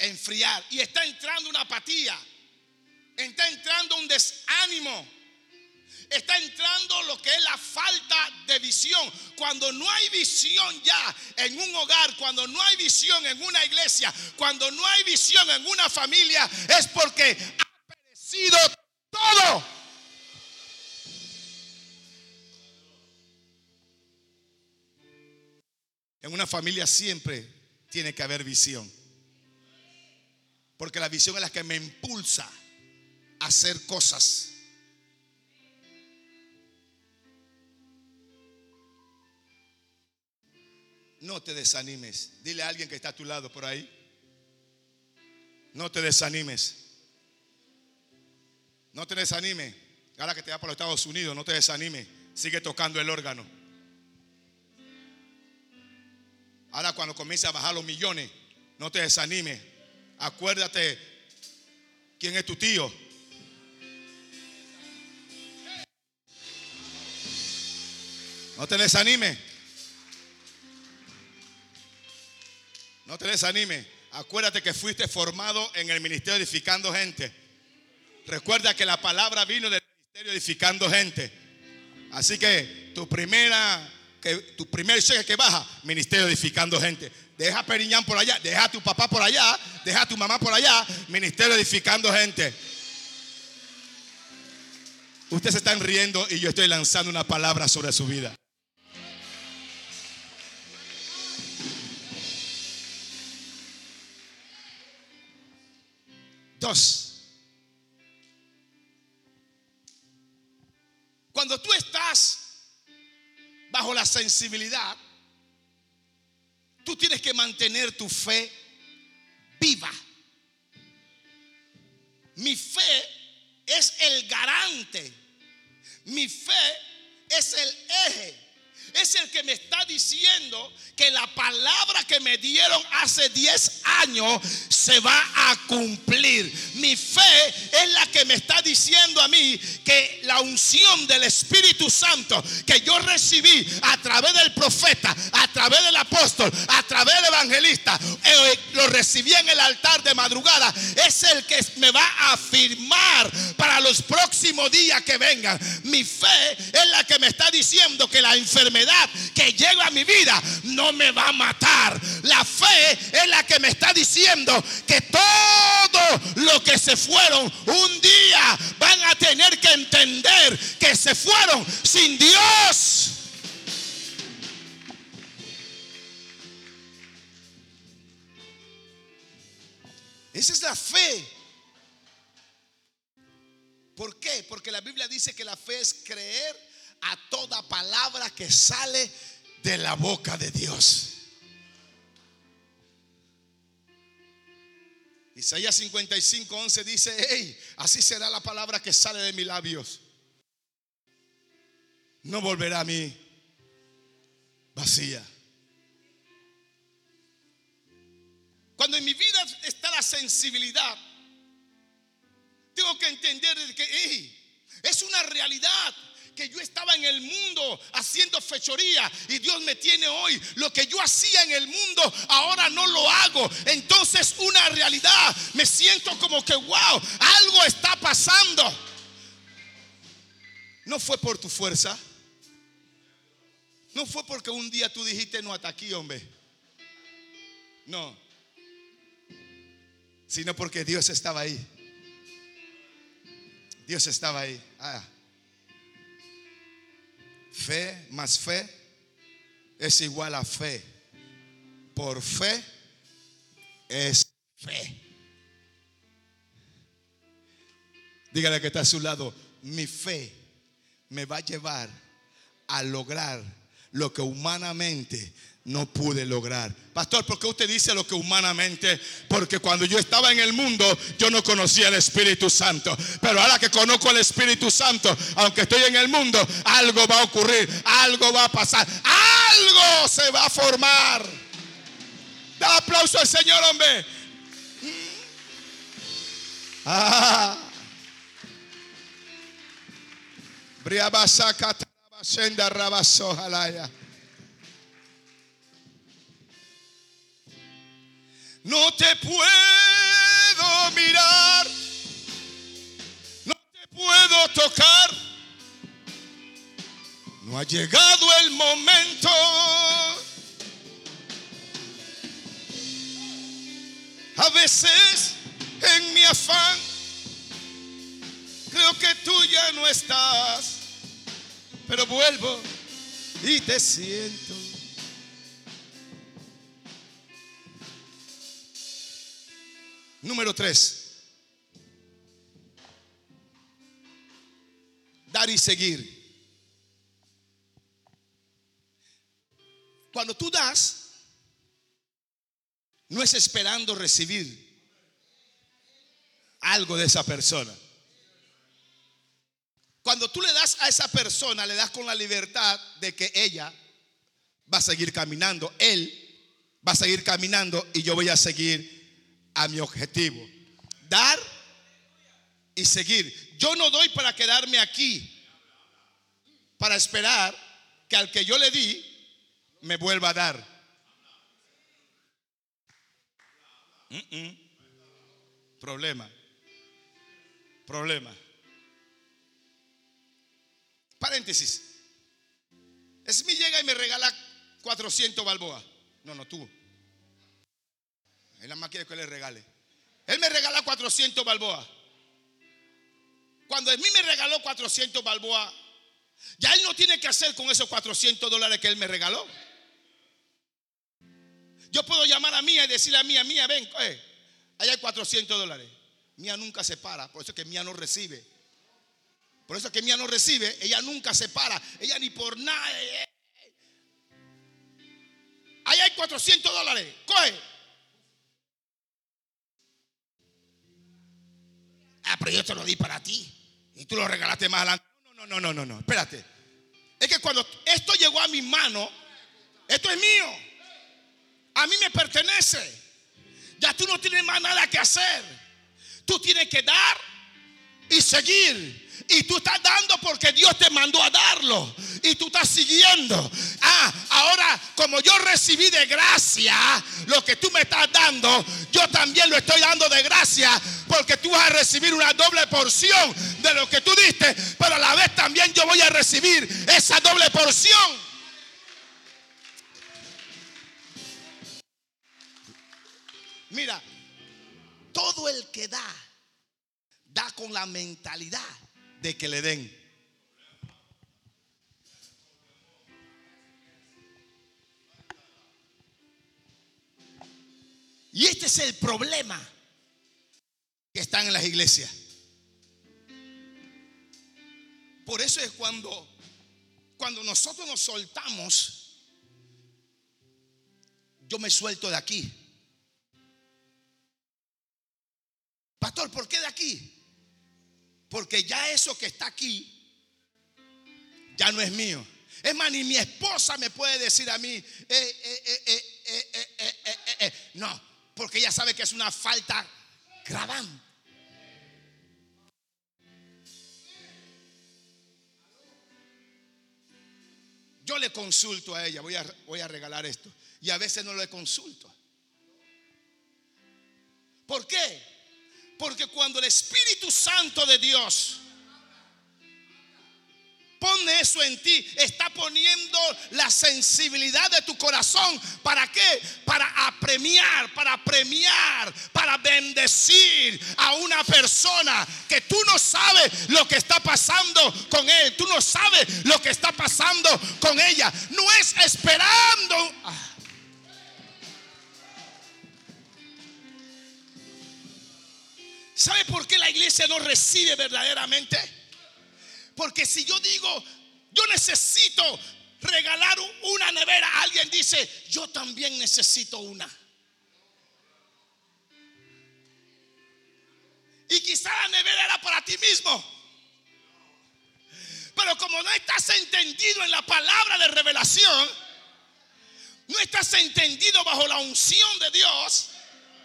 enfriar. Y está entrando una apatía. Está entrando un desánimo. Está entrando lo que es la falta de visión. Cuando no hay visión ya en un hogar, cuando no hay visión en una iglesia, cuando no hay visión en una familia, es porque ha perecido todo. En una familia siempre tiene que haber visión. Porque la visión es la que me impulsa a hacer cosas. No te desanimes. Dile a alguien que está a tu lado por ahí. No te desanimes. No te desanimes. Ahora que te va por los Estados Unidos, no te desanimes. Sigue tocando el órgano. Ahora cuando comience a bajar los millones, no te desanimes. Acuérdate quién es tu tío. No te desanimes. No te desanimes. Acuérdate que fuiste formado en el ministerio edificando gente. Recuerda que la palabra vino del ministerio edificando gente. Así que tu primera que tu primer cheque que baja, ministerio edificando gente. Deja a Periñán por allá, deja a tu papá por allá, deja a tu mamá por allá, ministerio edificando gente. Ustedes se están riendo y yo estoy lanzando una palabra sobre su vida. Dos. La sensibilidad, tú tienes que mantener tu fe viva. Mi fe es el garante. Mi fe es el eje es el que me está diciendo que la palabra que me dieron hace 10 años se va a cumplir. Mi fe es la que me está diciendo a mí que la unción del Espíritu Santo que yo recibí a través del profeta, a través del apóstol, a través del evangelista, eh, lo recibí en el altar de madrugada, es el que me va a afirmar para los próximos días que vengan. Mi fe es la que me está diciendo que la enfermedad que llega a mi vida no me va a matar. La fe es la que me está diciendo que todo lo que se fueron un día van a tener que entender que se fueron sin Dios. Esa es la fe. ¿Por qué? Porque la Biblia dice que la fe es creer a toda palabra que sale de la boca de Dios. Isaías 55, 11 dice, hey, así será la palabra que sale de mis labios. No volverá a mí vacía. Cuando en mi vida está la sensibilidad, tengo que entender que hey, es una realidad que yo estaba en el mundo haciendo fechoría y Dios me tiene hoy. Lo que yo hacía en el mundo, ahora no lo hago. Entonces una realidad, me siento como que, wow, algo está pasando. No fue por tu fuerza. No fue porque un día tú dijiste no hasta aquí, hombre. No. Sino porque Dios estaba ahí. Dios estaba ahí. Ah. Fe más fe es igual a fe. Por fe es fe. Dígale que está a su lado. Mi fe me va a llevar a lograr lo que humanamente no pude lograr. Pastor, ¿por qué usted dice lo que humanamente? Porque cuando yo estaba en el mundo, yo no conocía el Espíritu Santo. Pero ahora que conozco el Espíritu Santo, aunque estoy en el mundo, algo va a ocurrir, algo va a pasar, algo se va a formar. Da aplauso al Señor, hombre. Ah. No te puedo mirar, no te puedo tocar. No ha llegado el momento. A veces en mi afán creo que tú ya no estás pero vuelvo y te siento. Número tres. Dar y seguir. Cuando tú das, no es esperando recibir algo de esa persona. Cuando tú le das a esa persona, le das con la libertad de que ella va a seguir caminando, él va a seguir caminando y yo voy a seguir a mi objetivo. Dar y seguir. Yo no doy para quedarme aquí, para esperar que al que yo le di me vuelva a dar. Problema. Problema. Paréntesis. Smith llega y me regala 400 balboas. No, no, tú. Él nada más quiere que le regale. Él me regala 400 balboas. Cuando Smith me regaló 400 balboas, ya él no tiene que hacer con esos 400 dólares que él me regaló. Yo puedo llamar a Mía y decirle a Mía, Mía, ven, eh, allá hay 400 dólares. Mía nunca se para, por eso es que Mía no recibe. Por eso que Mía no recibe, ella nunca se para, ella ni por nada. Eh, eh. Ahí hay 400 dólares, coge. Ah, pero yo te lo di para ti y tú lo regalaste más adelante. No, no, no, no, no, espérate. Es que cuando esto llegó a mi mano, esto es mío. A mí me pertenece. Ya tú no tienes más nada que hacer. Tú tienes que dar y seguir. Y tú estás dando porque Dios te mandó a darlo. Y tú estás siguiendo. Ah, ahora como yo recibí de gracia lo que tú me estás dando, yo también lo estoy dando de gracia. Porque tú vas a recibir una doble porción de lo que tú diste. Pero a la vez también yo voy a recibir esa doble porción. Mira, todo el que da, da con la mentalidad de que le den. Y este es el problema que están en las iglesias. Por eso es cuando cuando nosotros nos soltamos yo me suelto de aquí. Pastor, ¿por qué de aquí? Porque ya eso que está aquí ya no es mío. Es más, ni mi esposa me puede decir a mí, no, porque ella sabe que es una falta grabante. Yo le consulto a ella, voy a, voy a regalar esto. Y a veces no le consulto. ¿Por qué? Porque cuando el Espíritu Santo de Dios pone eso en ti, está poniendo la sensibilidad de tu corazón. ¿Para qué? Para apremiar, para premiar, para bendecir a una persona que tú no sabes lo que está pasando con él. Tú no sabes lo que está pasando con ella. No es esperando. Ah. ¿Sabe por qué la iglesia no recibe verdaderamente? Porque si yo digo, yo necesito regalar una nevera, alguien dice, yo también necesito una. Y quizá la nevera era para ti mismo. Pero como no estás entendido en la palabra de revelación, no estás entendido bajo la unción de Dios.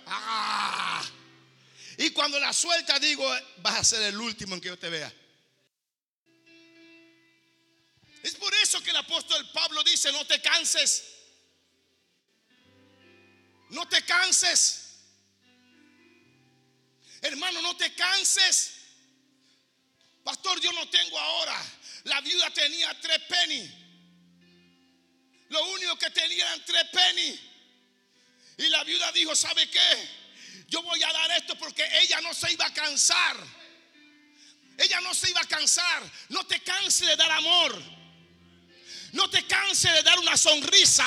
Ah, y cuando la suelta digo, vas a ser el último en que yo te vea. Es por eso que el apóstol Pablo dice, no te canses. No te canses. Hermano, no te canses. Pastor, yo no tengo ahora. La viuda tenía tres penny. Lo único que tenía eran tres penny. Y la viuda dijo, ¿sabe qué? Yo voy a dar esto porque ella no se iba a cansar. Ella no se iba a cansar. No te canses de dar amor. No te canses de dar una sonrisa.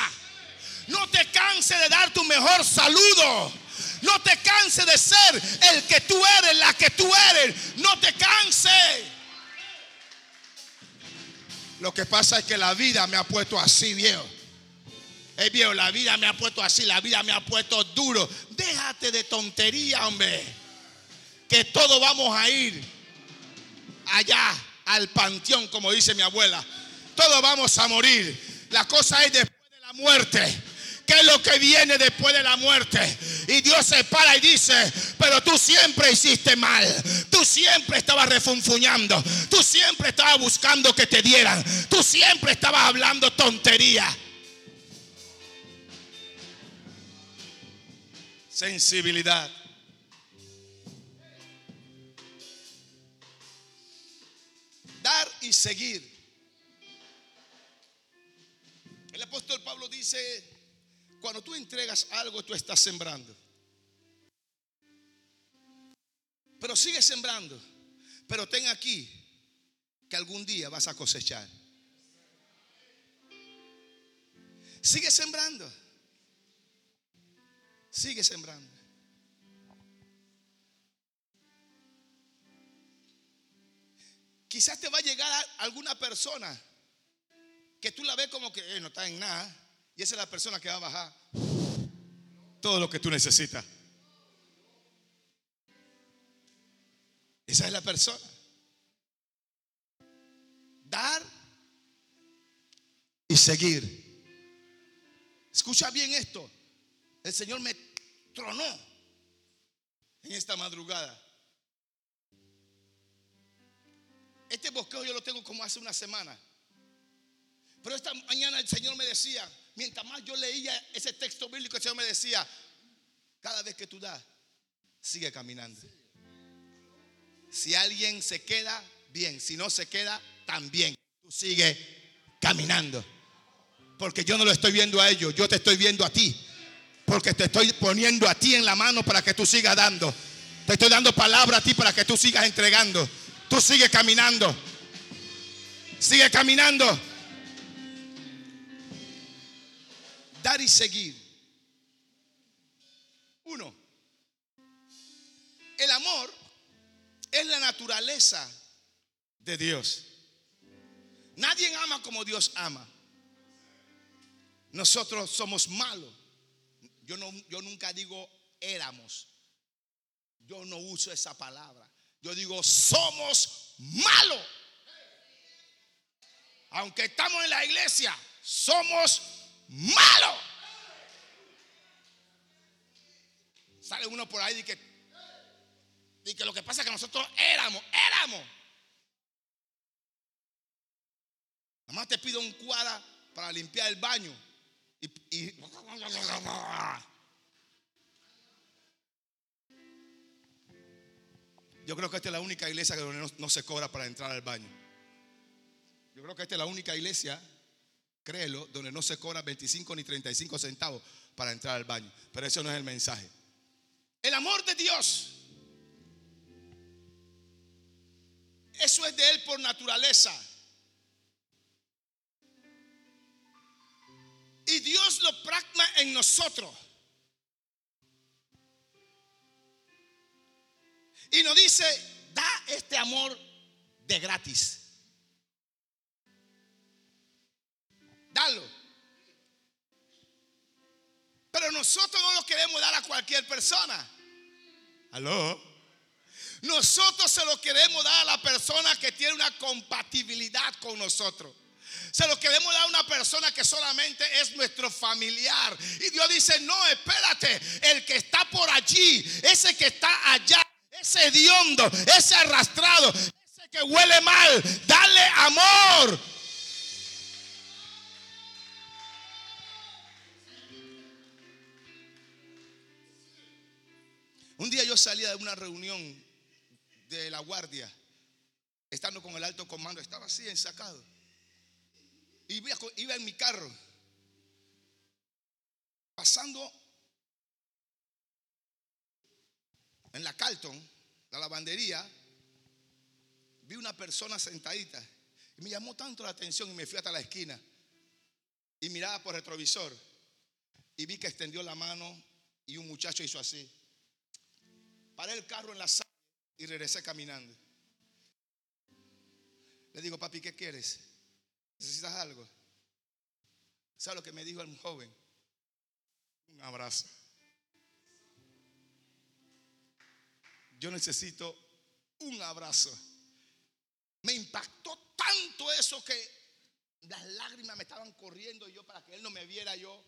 No te canses de dar tu mejor saludo. No te canses de ser el que tú eres, la que tú eres. No te canses. Lo que pasa es que la vida me ha puesto así, viejo. Es viejo, la vida me ha puesto así, la vida me ha puesto duro. Déjate de tontería, hombre. Que todos vamos a ir allá al panteón, como dice mi abuela. Todos vamos a morir. La cosa es después de la muerte. ¿Qué es lo que viene después de la muerte? Y Dios se para y dice, pero tú siempre hiciste mal. Tú siempre estabas refunfuñando. Tú siempre estabas buscando que te dieran. Tú siempre estabas hablando tontería. Sensibilidad. Dar y seguir. El apóstol Pablo dice, cuando tú entregas algo, tú estás sembrando. Pero sigue sembrando. Pero ten aquí que algún día vas a cosechar. Sigue sembrando. Sigue sembrando. Quizás te va a llegar alguna persona que tú la ves como que eh, no está en nada. Y esa es la persona que va a bajar todo lo que tú necesitas. Esa es la persona. Dar y seguir. Escucha bien esto. El Señor me tronó en esta madrugada. Este bosqueo yo lo tengo como hace una semana. Pero esta mañana el Señor me decía, mientras más yo leía ese texto bíblico, el Señor me decía, cada vez que tú das, sigue caminando. Si alguien se queda, bien. Si no se queda, también. Tú sigue caminando. Porque yo no lo estoy viendo a ellos, yo te estoy viendo a ti. Porque te estoy poniendo a ti en la mano para que tú sigas dando. Te estoy dando palabra a ti para que tú sigas entregando. Tú sigue caminando. Sigue caminando. dar y seguir. Uno, el amor es la naturaleza de Dios. Nadie ama como Dios ama. Nosotros somos malos. Yo, no, yo nunca digo éramos. Yo no uso esa palabra. Yo digo somos malos. Aunque estamos en la iglesia, somos malo. Sale uno por ahí y que, y que lo que pasa es que nosotros éramos, éramos. Nada más te pido un cuadra para limpiar el baño. Y, yo creo que esta es la única iglesia donde no, no se cobra para entrar al baño. Yo creo que esta es la única iglesia, créelo, donde no se cobra 25 ni 35 centavos para entrar al baño. Pero eso no es el mensaje. El amor de Dios. Eso es de Él por naturaleza. Y Dios lo pragma en nosotros. Y nos dice, da este amor de gratis. Dalo. Pero nosotros no lo queremos dar a cualquier persona. ¿Aló? Nosotros se lo queremos dar a la persona que tiene una compatibilidad con nosotros. Se lo queremos dar a una persona que solamente es nuestro familiar. Y Dios dice, no, espérate, el que está por allí, ese que está allá, ese hediondo, ese arrastrado, ese que huele mal, dale amor. Un día yo salía de una reunión de la guardia, estando con el alto comando, estaba así ensacado. Iba, iba en mi carro, pasando en la Carlton, la lavandería, vi una persona sentadita. Y me llamó tanto la atención y me fui hasta la esquina. Y miraba por retrovisor. Y vi que extendió la mano y un muchacho hizo así. Paré el carro en la sala y regresé caminando. Le digo, papi, ¿qué quieres? ¿Necesitas algo? ¿Sabes lo que me dijo el joven? Un abrazo. Yo necesito un abrazo. Me impactó tanto eso que las lágrimas me estaban corriendo yo para que él no me viera yo.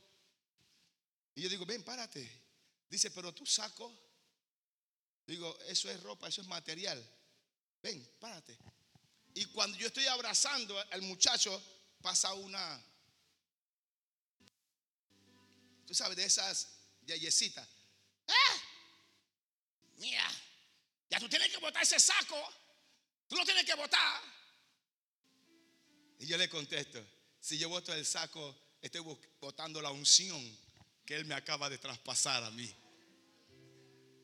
Y yo digo, ven, párate. Dice, pero tú saco. Digo, eso es ropa, eso es material. Ven, párate. Y cuando yo estoy abrazando al muchacho, pasa una, tú sabes, de esas yeyecitas. ¡Ah! Mira, ya tú tienes que botar ese saco. Tú lo tienes que botar. Y yo le contesto, si yo boto el saco, estoy botando la unción que él me acaba de traspasar a mí.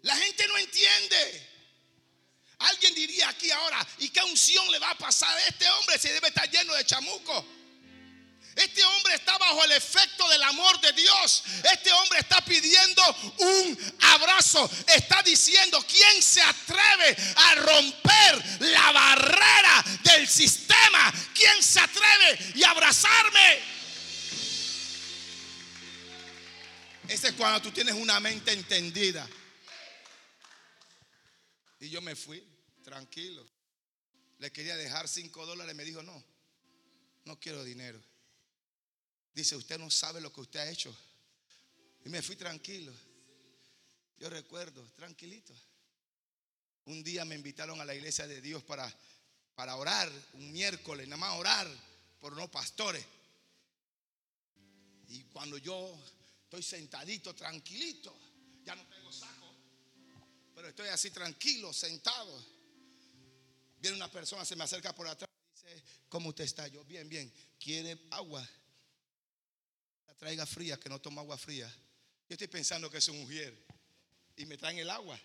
La gente no entiende. Alguien diría aquí ahora, ¿y qué unción le va a pasar a este hombre si debe estar lleno de chamuco? Este hombre está bajo el efecto del amor de Dios. Este hombre está pidiendo un abrazo. Está diciendo, ¿quién se atreve a romper la barrera del sistema? ¿Quién se atreve y abrazarme? Ese es cuando tú tienes una mente entendida. Y yo me fui, tranquilo. Le quería dejar cinco dólares. Me dijo, no, no quiero dinero. Dice, usted no sabe lo que usted ha hecho. Y me fui tranquilo. Yo recuerdo, tranquilito. Un día me invitaron a la iglesia de Dios para, para orar, un miércoles, nada más orar por unos pastores. Y cuando yo estoy sentadito, tranquilito, ya no tengo saco, pero estoy así tranquilo, sentado. Viene una persona, se me acerca por atrás y dice, ¿cómo usted está? Yo, bien, bien. ¿Quiere agua? La traiga fría, que no toma agua fría. Yo estoy pensando que es un mujer. Y me traen el agua.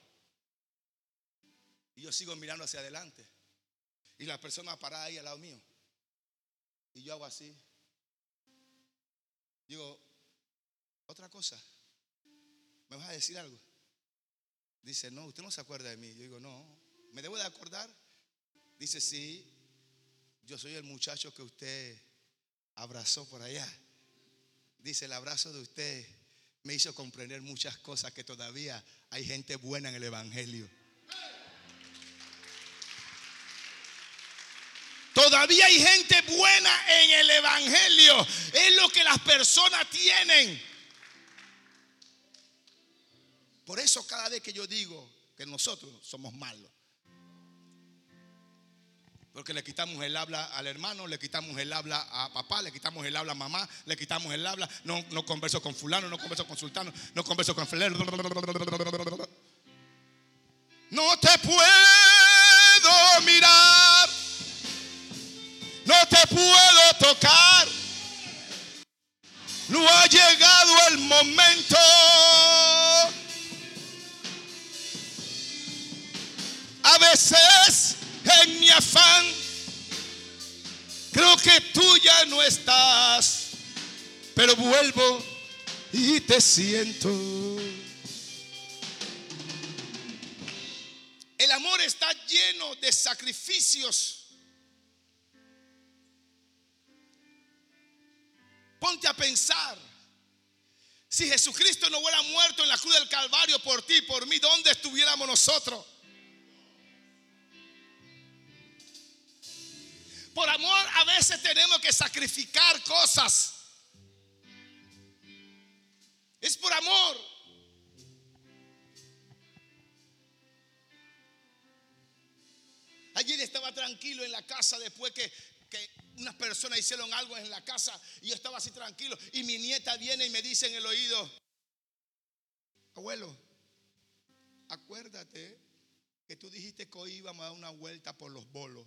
Y yo sigo mirando hacia adelante. Y la persona parada ahí al lado mío. Y yo hago así. Digo, otra cosa. ¿Me vas a decir algo? Dice, no, usted no se acuerda de mí. Yo digo, no. ¿Me debo de acordar? Dice, sí, yo soy el muchacho que usted abrazó por allá. Dice, el abrazo de usted me hizo comprender muchas cosas que todavía hay gente buena en el Evangelio. Todavía hay gente buena en el Evangelio. Es lo que las personas tienen. Por eso cada vez que yo digo que nosotros somos malos. Porque le quitamos el habla al hermano, le quitamos el habla a papá, le quitamos el habla a mamá, le quitamos el habla. No, no converso con fulano, no converso con sultano, no converso con fulano. No te puedo mirar, no te puedo tocar. No ha llegado el momento. A veces en mi afán, creo que tú ya no estás, pero vuelvo y te siento. El amor está lleno de sacrificios. Ponte a pensar. Si Jesucristo no hubiera muerto en la cruz del Calvario por ti, por mí, ¿dónde estuviéramos nosotros? Por amor a veces tenemos que sacrificar cosas. Es por amor. Ayer estaba tranquilo en la casa después que, que unas personas hicieron algo en la casa y yo estaba así tranquilo. Y mi nieta viene y me dice en el oído, abuelo, acuérdate que tú dijiste que hoy íbamos a dar una vuelta por los bolos.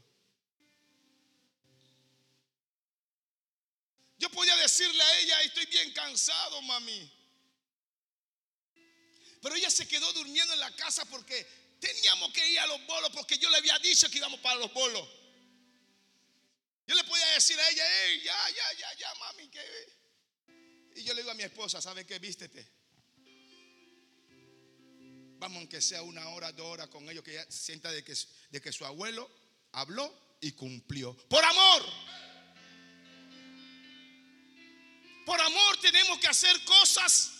Yo podía decirle a ella, estoy bien cansado, mami. Pero ella se quedó durmiendo en la casa porque teníamos que ir a los bolos, porque yo le había dicho que íbamos para los bolos. Yo le podía decir a ella, hey, ya, ya, ya, ya, mami. Y yo le digo a mi esposa, ¿sabe qué? Vístete. Vamos, aunque sea una hora, dos horas con ellos, que ella sienta de que, de que su abuelo habló y cumplió. Por amor. Por amor tenemos que hacer cosas.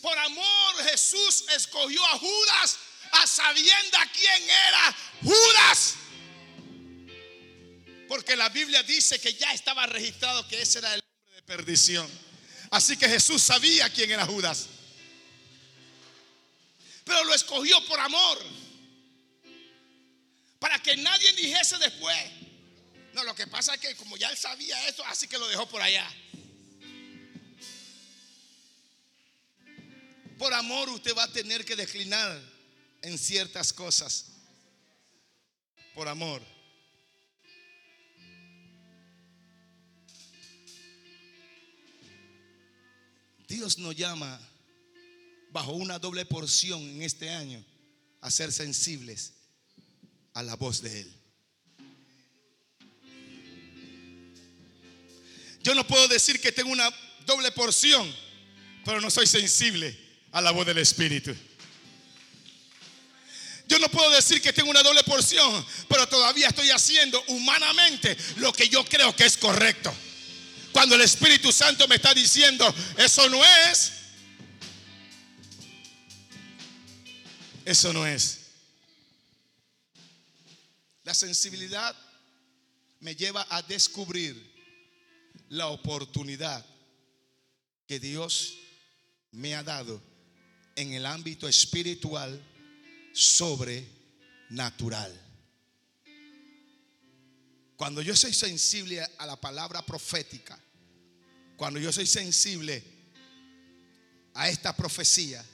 Por amor Jesús escogió a Judas a sabienda quién era Judas. Porque la Biblia dice que ya estaba registrado que ese era el hombre de perdición. Así que Jesús sabía quién era Judas. Pero lo escogió por amor. Para que nadie dijese después. No, lo que pasa es que como ya él sabía esto, así que lo dejó por allá. Por amor usted va a tener que declinar en ciertas cosas. Por amor. Dios nos llama bajo una doble porción en este año a ser sensibles a la voz de Él. Yo no puedo decir que tengo una doble porción, pero no soy sensible a la voz del Espíritu. Yo no puedo decir que tengo una doble porción, pero todavía estoy haciendo humanamente lo que yo creo que es correcto. Cuando el Espíritu Santo me está diciendo, eso no es, eso no es. La sensibilidad me lleva a descubrir la oportunidad que Dios me ha dado en el ámbito espiritual sobrenatural. Cuando yo soy sensible a la palabra profética, cuando yo soy sensible a esta profecía,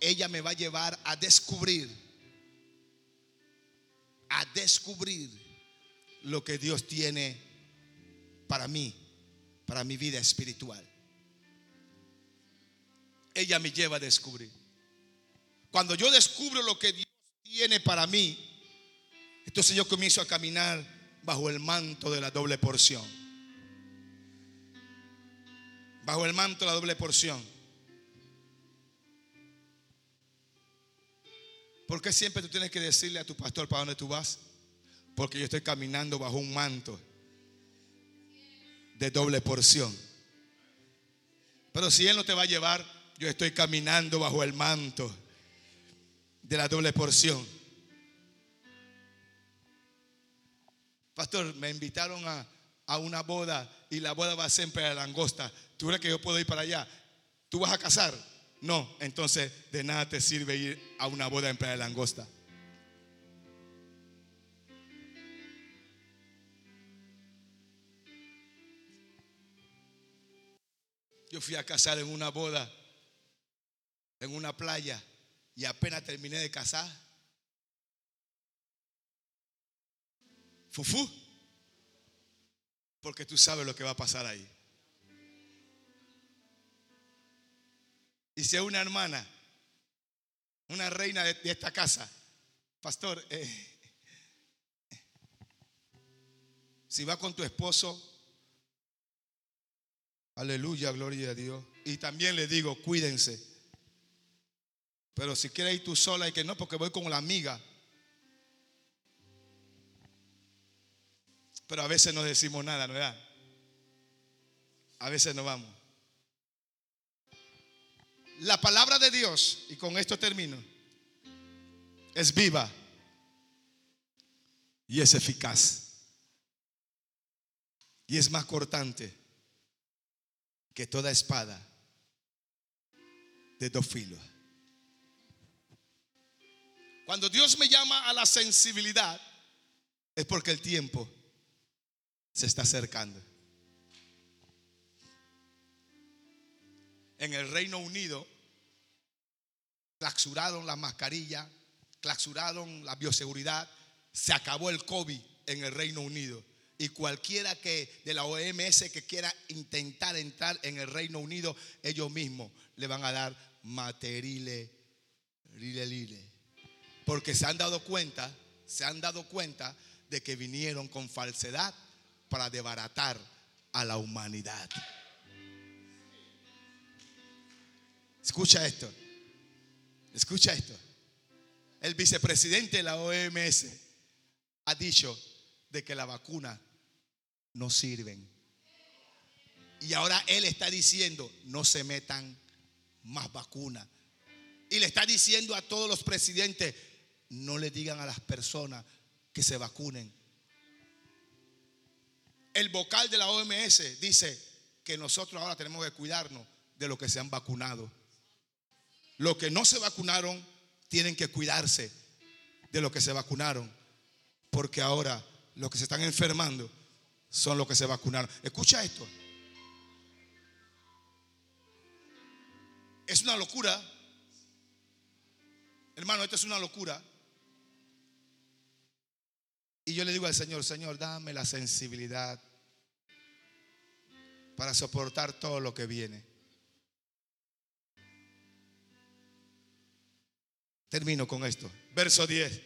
ella me va a llevar a descubrir, a descubrir lo que Dios tiene para mí para mi vida espiritual. Ella me lleva a descubrir. Cuando yo descubro lo que Dios tiene para mí, entonces yo comienzo a caminar bajo el manto de la doble porción. Bajo el manto de la doble porción. ¿Por qué siempre tú tienes que decirle a tu pastor para dónde tú vas? Porque yo estoy caminando bajo un manto de doble porción. Pero si Él no te va a llevar, yo estoy caminando bajo el manto de la doble porción. Pastor, me invitaron a, a una boda y la boda va a ser en la Langosta. ¿Tú crees que yo puedo ir para allá? ¿Tú vas a casar? No, entonces de nada te sirve ir a una boda en Playa Langosta. Yo fui a casar en una boda, en una playa, y apenas terminé de casar. Fufú. Porque tú sabes lo que va a pasar ahí. Y si una hermana, una reina de, esta casa, pastor, eh, si va con tu esposo, aleluya, gloria a Dios. Y también le digo, cuídense. Pero si quieres ir tú sola y que no, porque voy con la amiga. Pero a veces no decimos nada, ¿no verdad? A veces no vamos. La palabra de Dios, y con esto termino, es viva y es eficaz. Y es más cortante que toda espada de dos filos. Cuando Dios me llama a la sensibilidad, es porque el tiempo se está acercando. En el Reino Unido, clausuraron la mascarilla, clausuraron la bioseguridad, se acabó el COVID en el Reino Unido. Y cualquiera que de la OMS que quiera intentar entrar en el Reino Unido, ellos mismos le van a dar materile, lile, lile. Porque se han dado cuenta, se han dado cuenta de que vinieron con falsedad para desbaratar a la humanidad. Escucha esto. Escucha esto. El vicepresidente de la OMS ha dicho de que la vacuna no sirven. Y ahora él está diciendo, no se metan más vacunas. Y le está diciendo a todos los presidentes, no le digan a las personas que se vacunen el vocal de la OMS dice que nosotros ahora tenemos que cuidarnos de los que se han vacunado. Los que no se vacunaron tienen que cuidarse de los que se vacunaron. Porque ahora los que se están enfermando son los que se vacunaron. Escucha esto. Es una locura. Hermano, esto es una locura. Y yo le digo al Señor, Señor, dame la sensibilidad para soportar todo lo que viene. Termino con esto. Verso 10.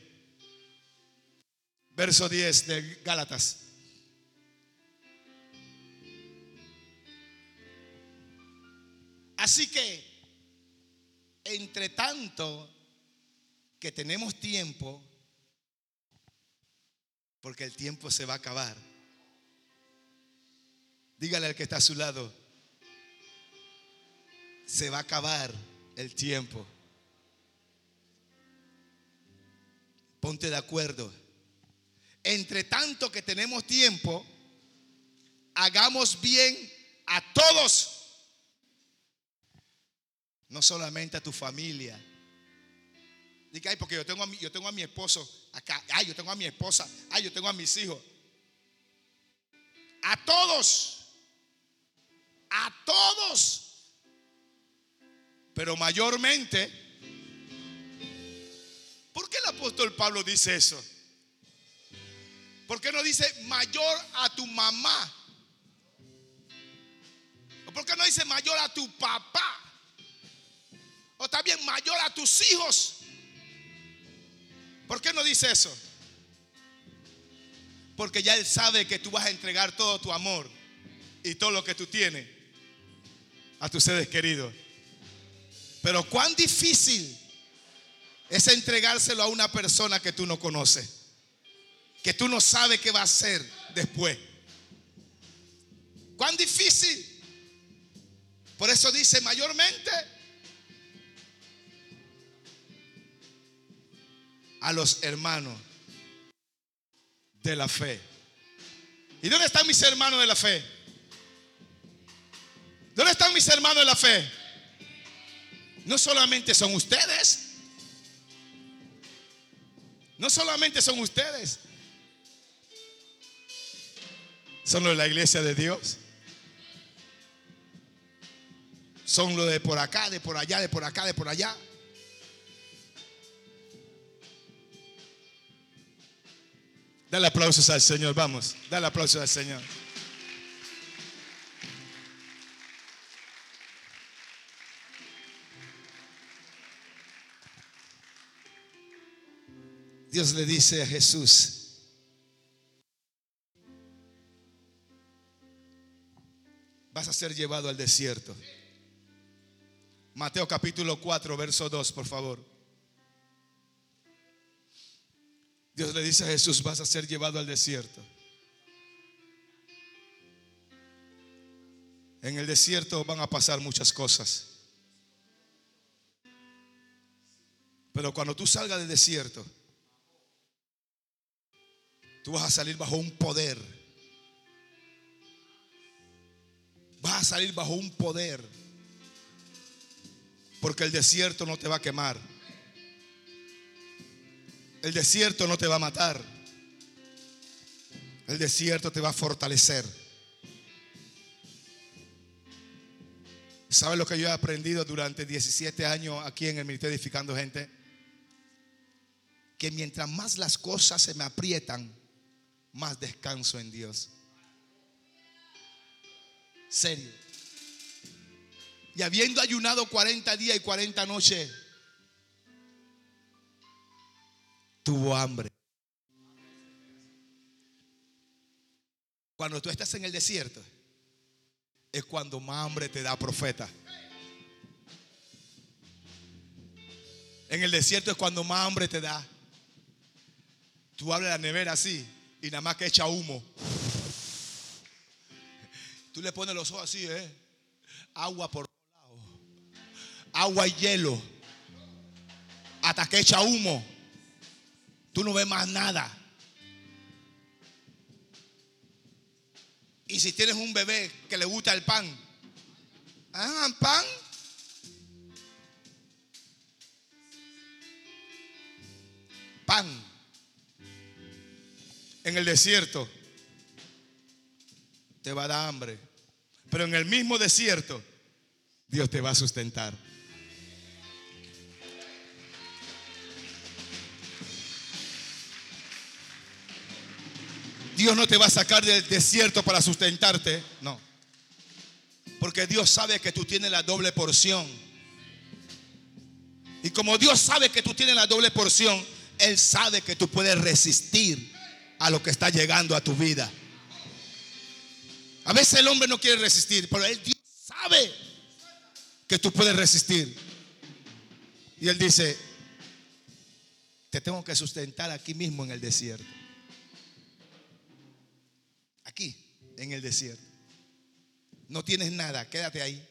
Verso 10 de Gálatas. Así que, entre tanto que tenemos tiempo, porque el tiempo se va a acabar. Dígale al que está a su lado, se va a acabar el tiempo. Ponte de acuerdo. Entre tanto que tenemos tiempo, hagamos bien a todos. No solamente a tu familia, Diga, ay, porque yo tengo, a mi, yo tengo a mi esposo acá. Ay, yo tengo a mi esposa. Ay, yo tengo a mis hijos. A todos. A todos. Pero mayormente. ¿Por qué el apóstol Pablo dice eso? ¿Por qué no dice mayor a tu mamá? ¿O por qué no dice mayor a tu papá? O también mayor a tus hijos. ¿Por qué no dice eso? Porque ya Él sabe que tú vas a entregar todo tu amor y todo lo que tú tienes a tus seres queridos. Pero cuán difícil es entregárselo a una persona que tú no conoces, que tú no sabes qué va a hacer después. Cuán difícil. Por eso dice mayormente a los hermanos de la fe. ¿Y dónde están mis hermanos de la fe? ¿Dónde están mis hermanos de la fe? No solamente son ustedes. No solamente son ustedes. Son los de la iglesia de Dios. son los de por acá, de por allá, de por acá, de por allá. Dale aplausos al Señor, vamos, dale aplausos al Señor. Dios le dice a Jesús, vas a ser llevado al desierto. Mateo capítulo 4, verso 2, por favor. Dios le dice a Jesús, vas a ser llevado al desierto. En el desierto van a pasar muchas cosas. Pero cuando tú salgas del desierto, tú vas a salir bajo un poder. Vas a salir bajo un poder. Porque el desierto no te va a quemar. El desierto no te va a matar. El desierto te va a fortalecer. ¿Sabes lo que yo he aprendido durante 17 años aquí en el Ministerio Edificando Gente? Que mientras más las cosas se me aprietan, más descanso en Dios. Serio. Y habiendo ayunado 40 días y 40 noches, tuvo hambre. Cuando tú estás en el desierto, es cuando más hambre te da profeta. En el desierto es cuando más hambre te da. Tú abres la nevera así y nada más que echa humo. Tú le pones los ojos así, ¿eh? Agua por lado. Agua y hielo. Hasta que echa humo. Tú no ves más nada. Y si tienes un bebé que le gusta el pan, ah, pan. Pan en el desierto te va a dar hambre. Pero en el mismo desierto Dios te va a sustentar. Dios no te va a sacar del desierto para sustentarte, no. Porque Dios sabe que tú tienes la doble porción. Y como Dios sabe que tú tienes la doble porción, Él sabe que tú puedes resistir a lo que está llegando a tu vida. A veces el hombre no quiere resistir, pero él Dios sabe que tú puedes resistir. Y él dice, te tengo que sustentar aquí mismo en el desierto. Aquí, en el desierto. No tienes nada, quédate ahí.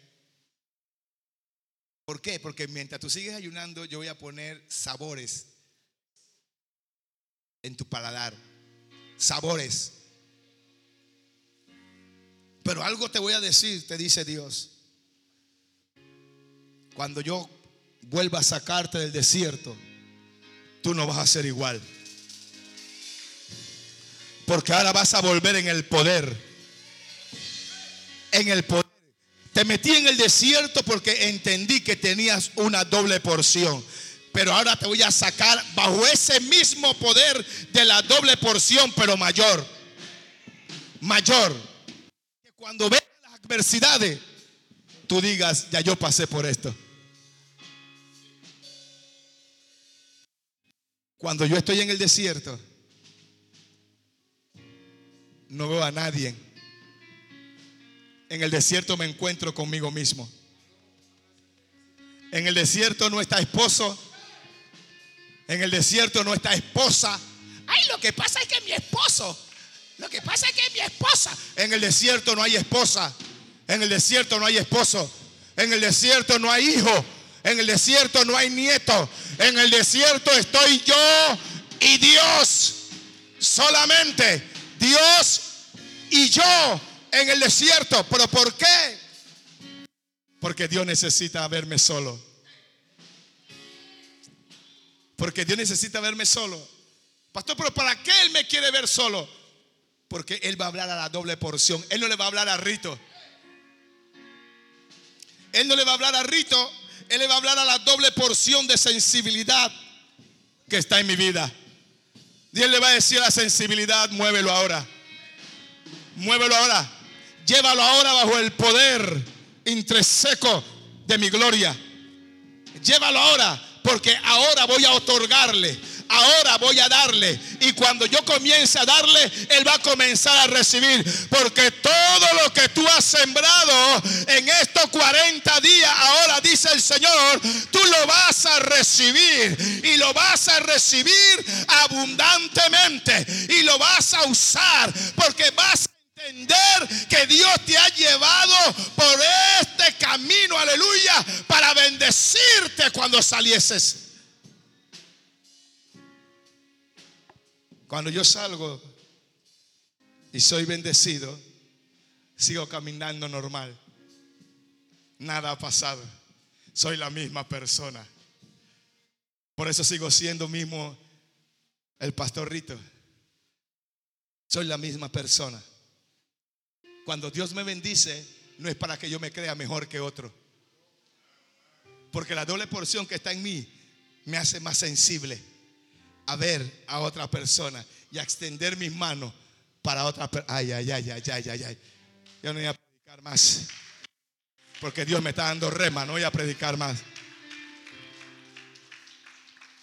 ¿Por qué? Porque mientras tú sigues ayunando, yo voy a poner sabores en tu paladar sabores. Pero algo te voy a decir, te dice Dios. Cuando yo vuelva a sacarte del desierto, tú no vas a ser igual. Porque ahora vas a volver en el poder. En el poder. Te metí en el desierto porque entendí que tenías una doble porción pero ahora te voy a sacar bajo ese mismo poder de la doble porción, pero mayor. Mayor. Que cuando vengan las adversidades, tú digas, ya yo pasé por esto. Cuando yo estoy en el desierto, no veo a nadie. En el desierto me encuentro conmigo mismo. En el desierto no está esposo, en el desierto no está esposa. Ay, lo que pasa es que mi esposo. Lo que pasa es que mi esposa. En el desierto no hay esposa. En el desierto no hay esposo. En el desierto no hay hijo. En el desierto no hay nieto. En el desierto estoy yo y Dios. Solamente Dios y yo en el desierto. ¿Pero por qué? Porque Dios necesita verme solo. Porque Dios necesita verme solo. Pastor, pero ¿para qué Él me quiere ver solo? Porque Él va a hablar a la doble porción. Él no le va a hablar a Rito. Él no le va a hablar a Rito, Él le va a hablar a la doble porción de sensibilidad que está en mi vida. Él le va a decir la sensibilidad, muévelo ahora. Muévelo ahora. Llévalo ahora bajo el poder intreseco de mi gloria. Llévalo ahora, porque ahora voy a otorgarle ahora voy a darle. Y cuando yo comience a darle, Él va a comenzar a recibir. Porque todo lo que tú has sembrado en estos 40 días, ahora dice el Señor, tú lo vas a recibir. Y lo vas a recibir abundantemente. Y lo vas a usar. Porque vas a entender que Dios te ha llevado por este camino, aleluya, para bendecirte cuando salieses. Cuando yo salgo y soy bendecido, sigo caminando normal. Nada ha pasado. Soy la misma persona. Por eso sigo siendo mismo el pastor Rito. Soy la misma persona. Cuando Dios me bendice, no es para que yo me crea mejor que otro. Porque la doble porción que está en mí me hace más sensible a ver a otra persona y a extender mis manos para otra persona. Ay, ay, ay, ay, ay, ay, ay. Yo no voy a predicar más. Porque Dios me está dando rema, no voy a predicar más.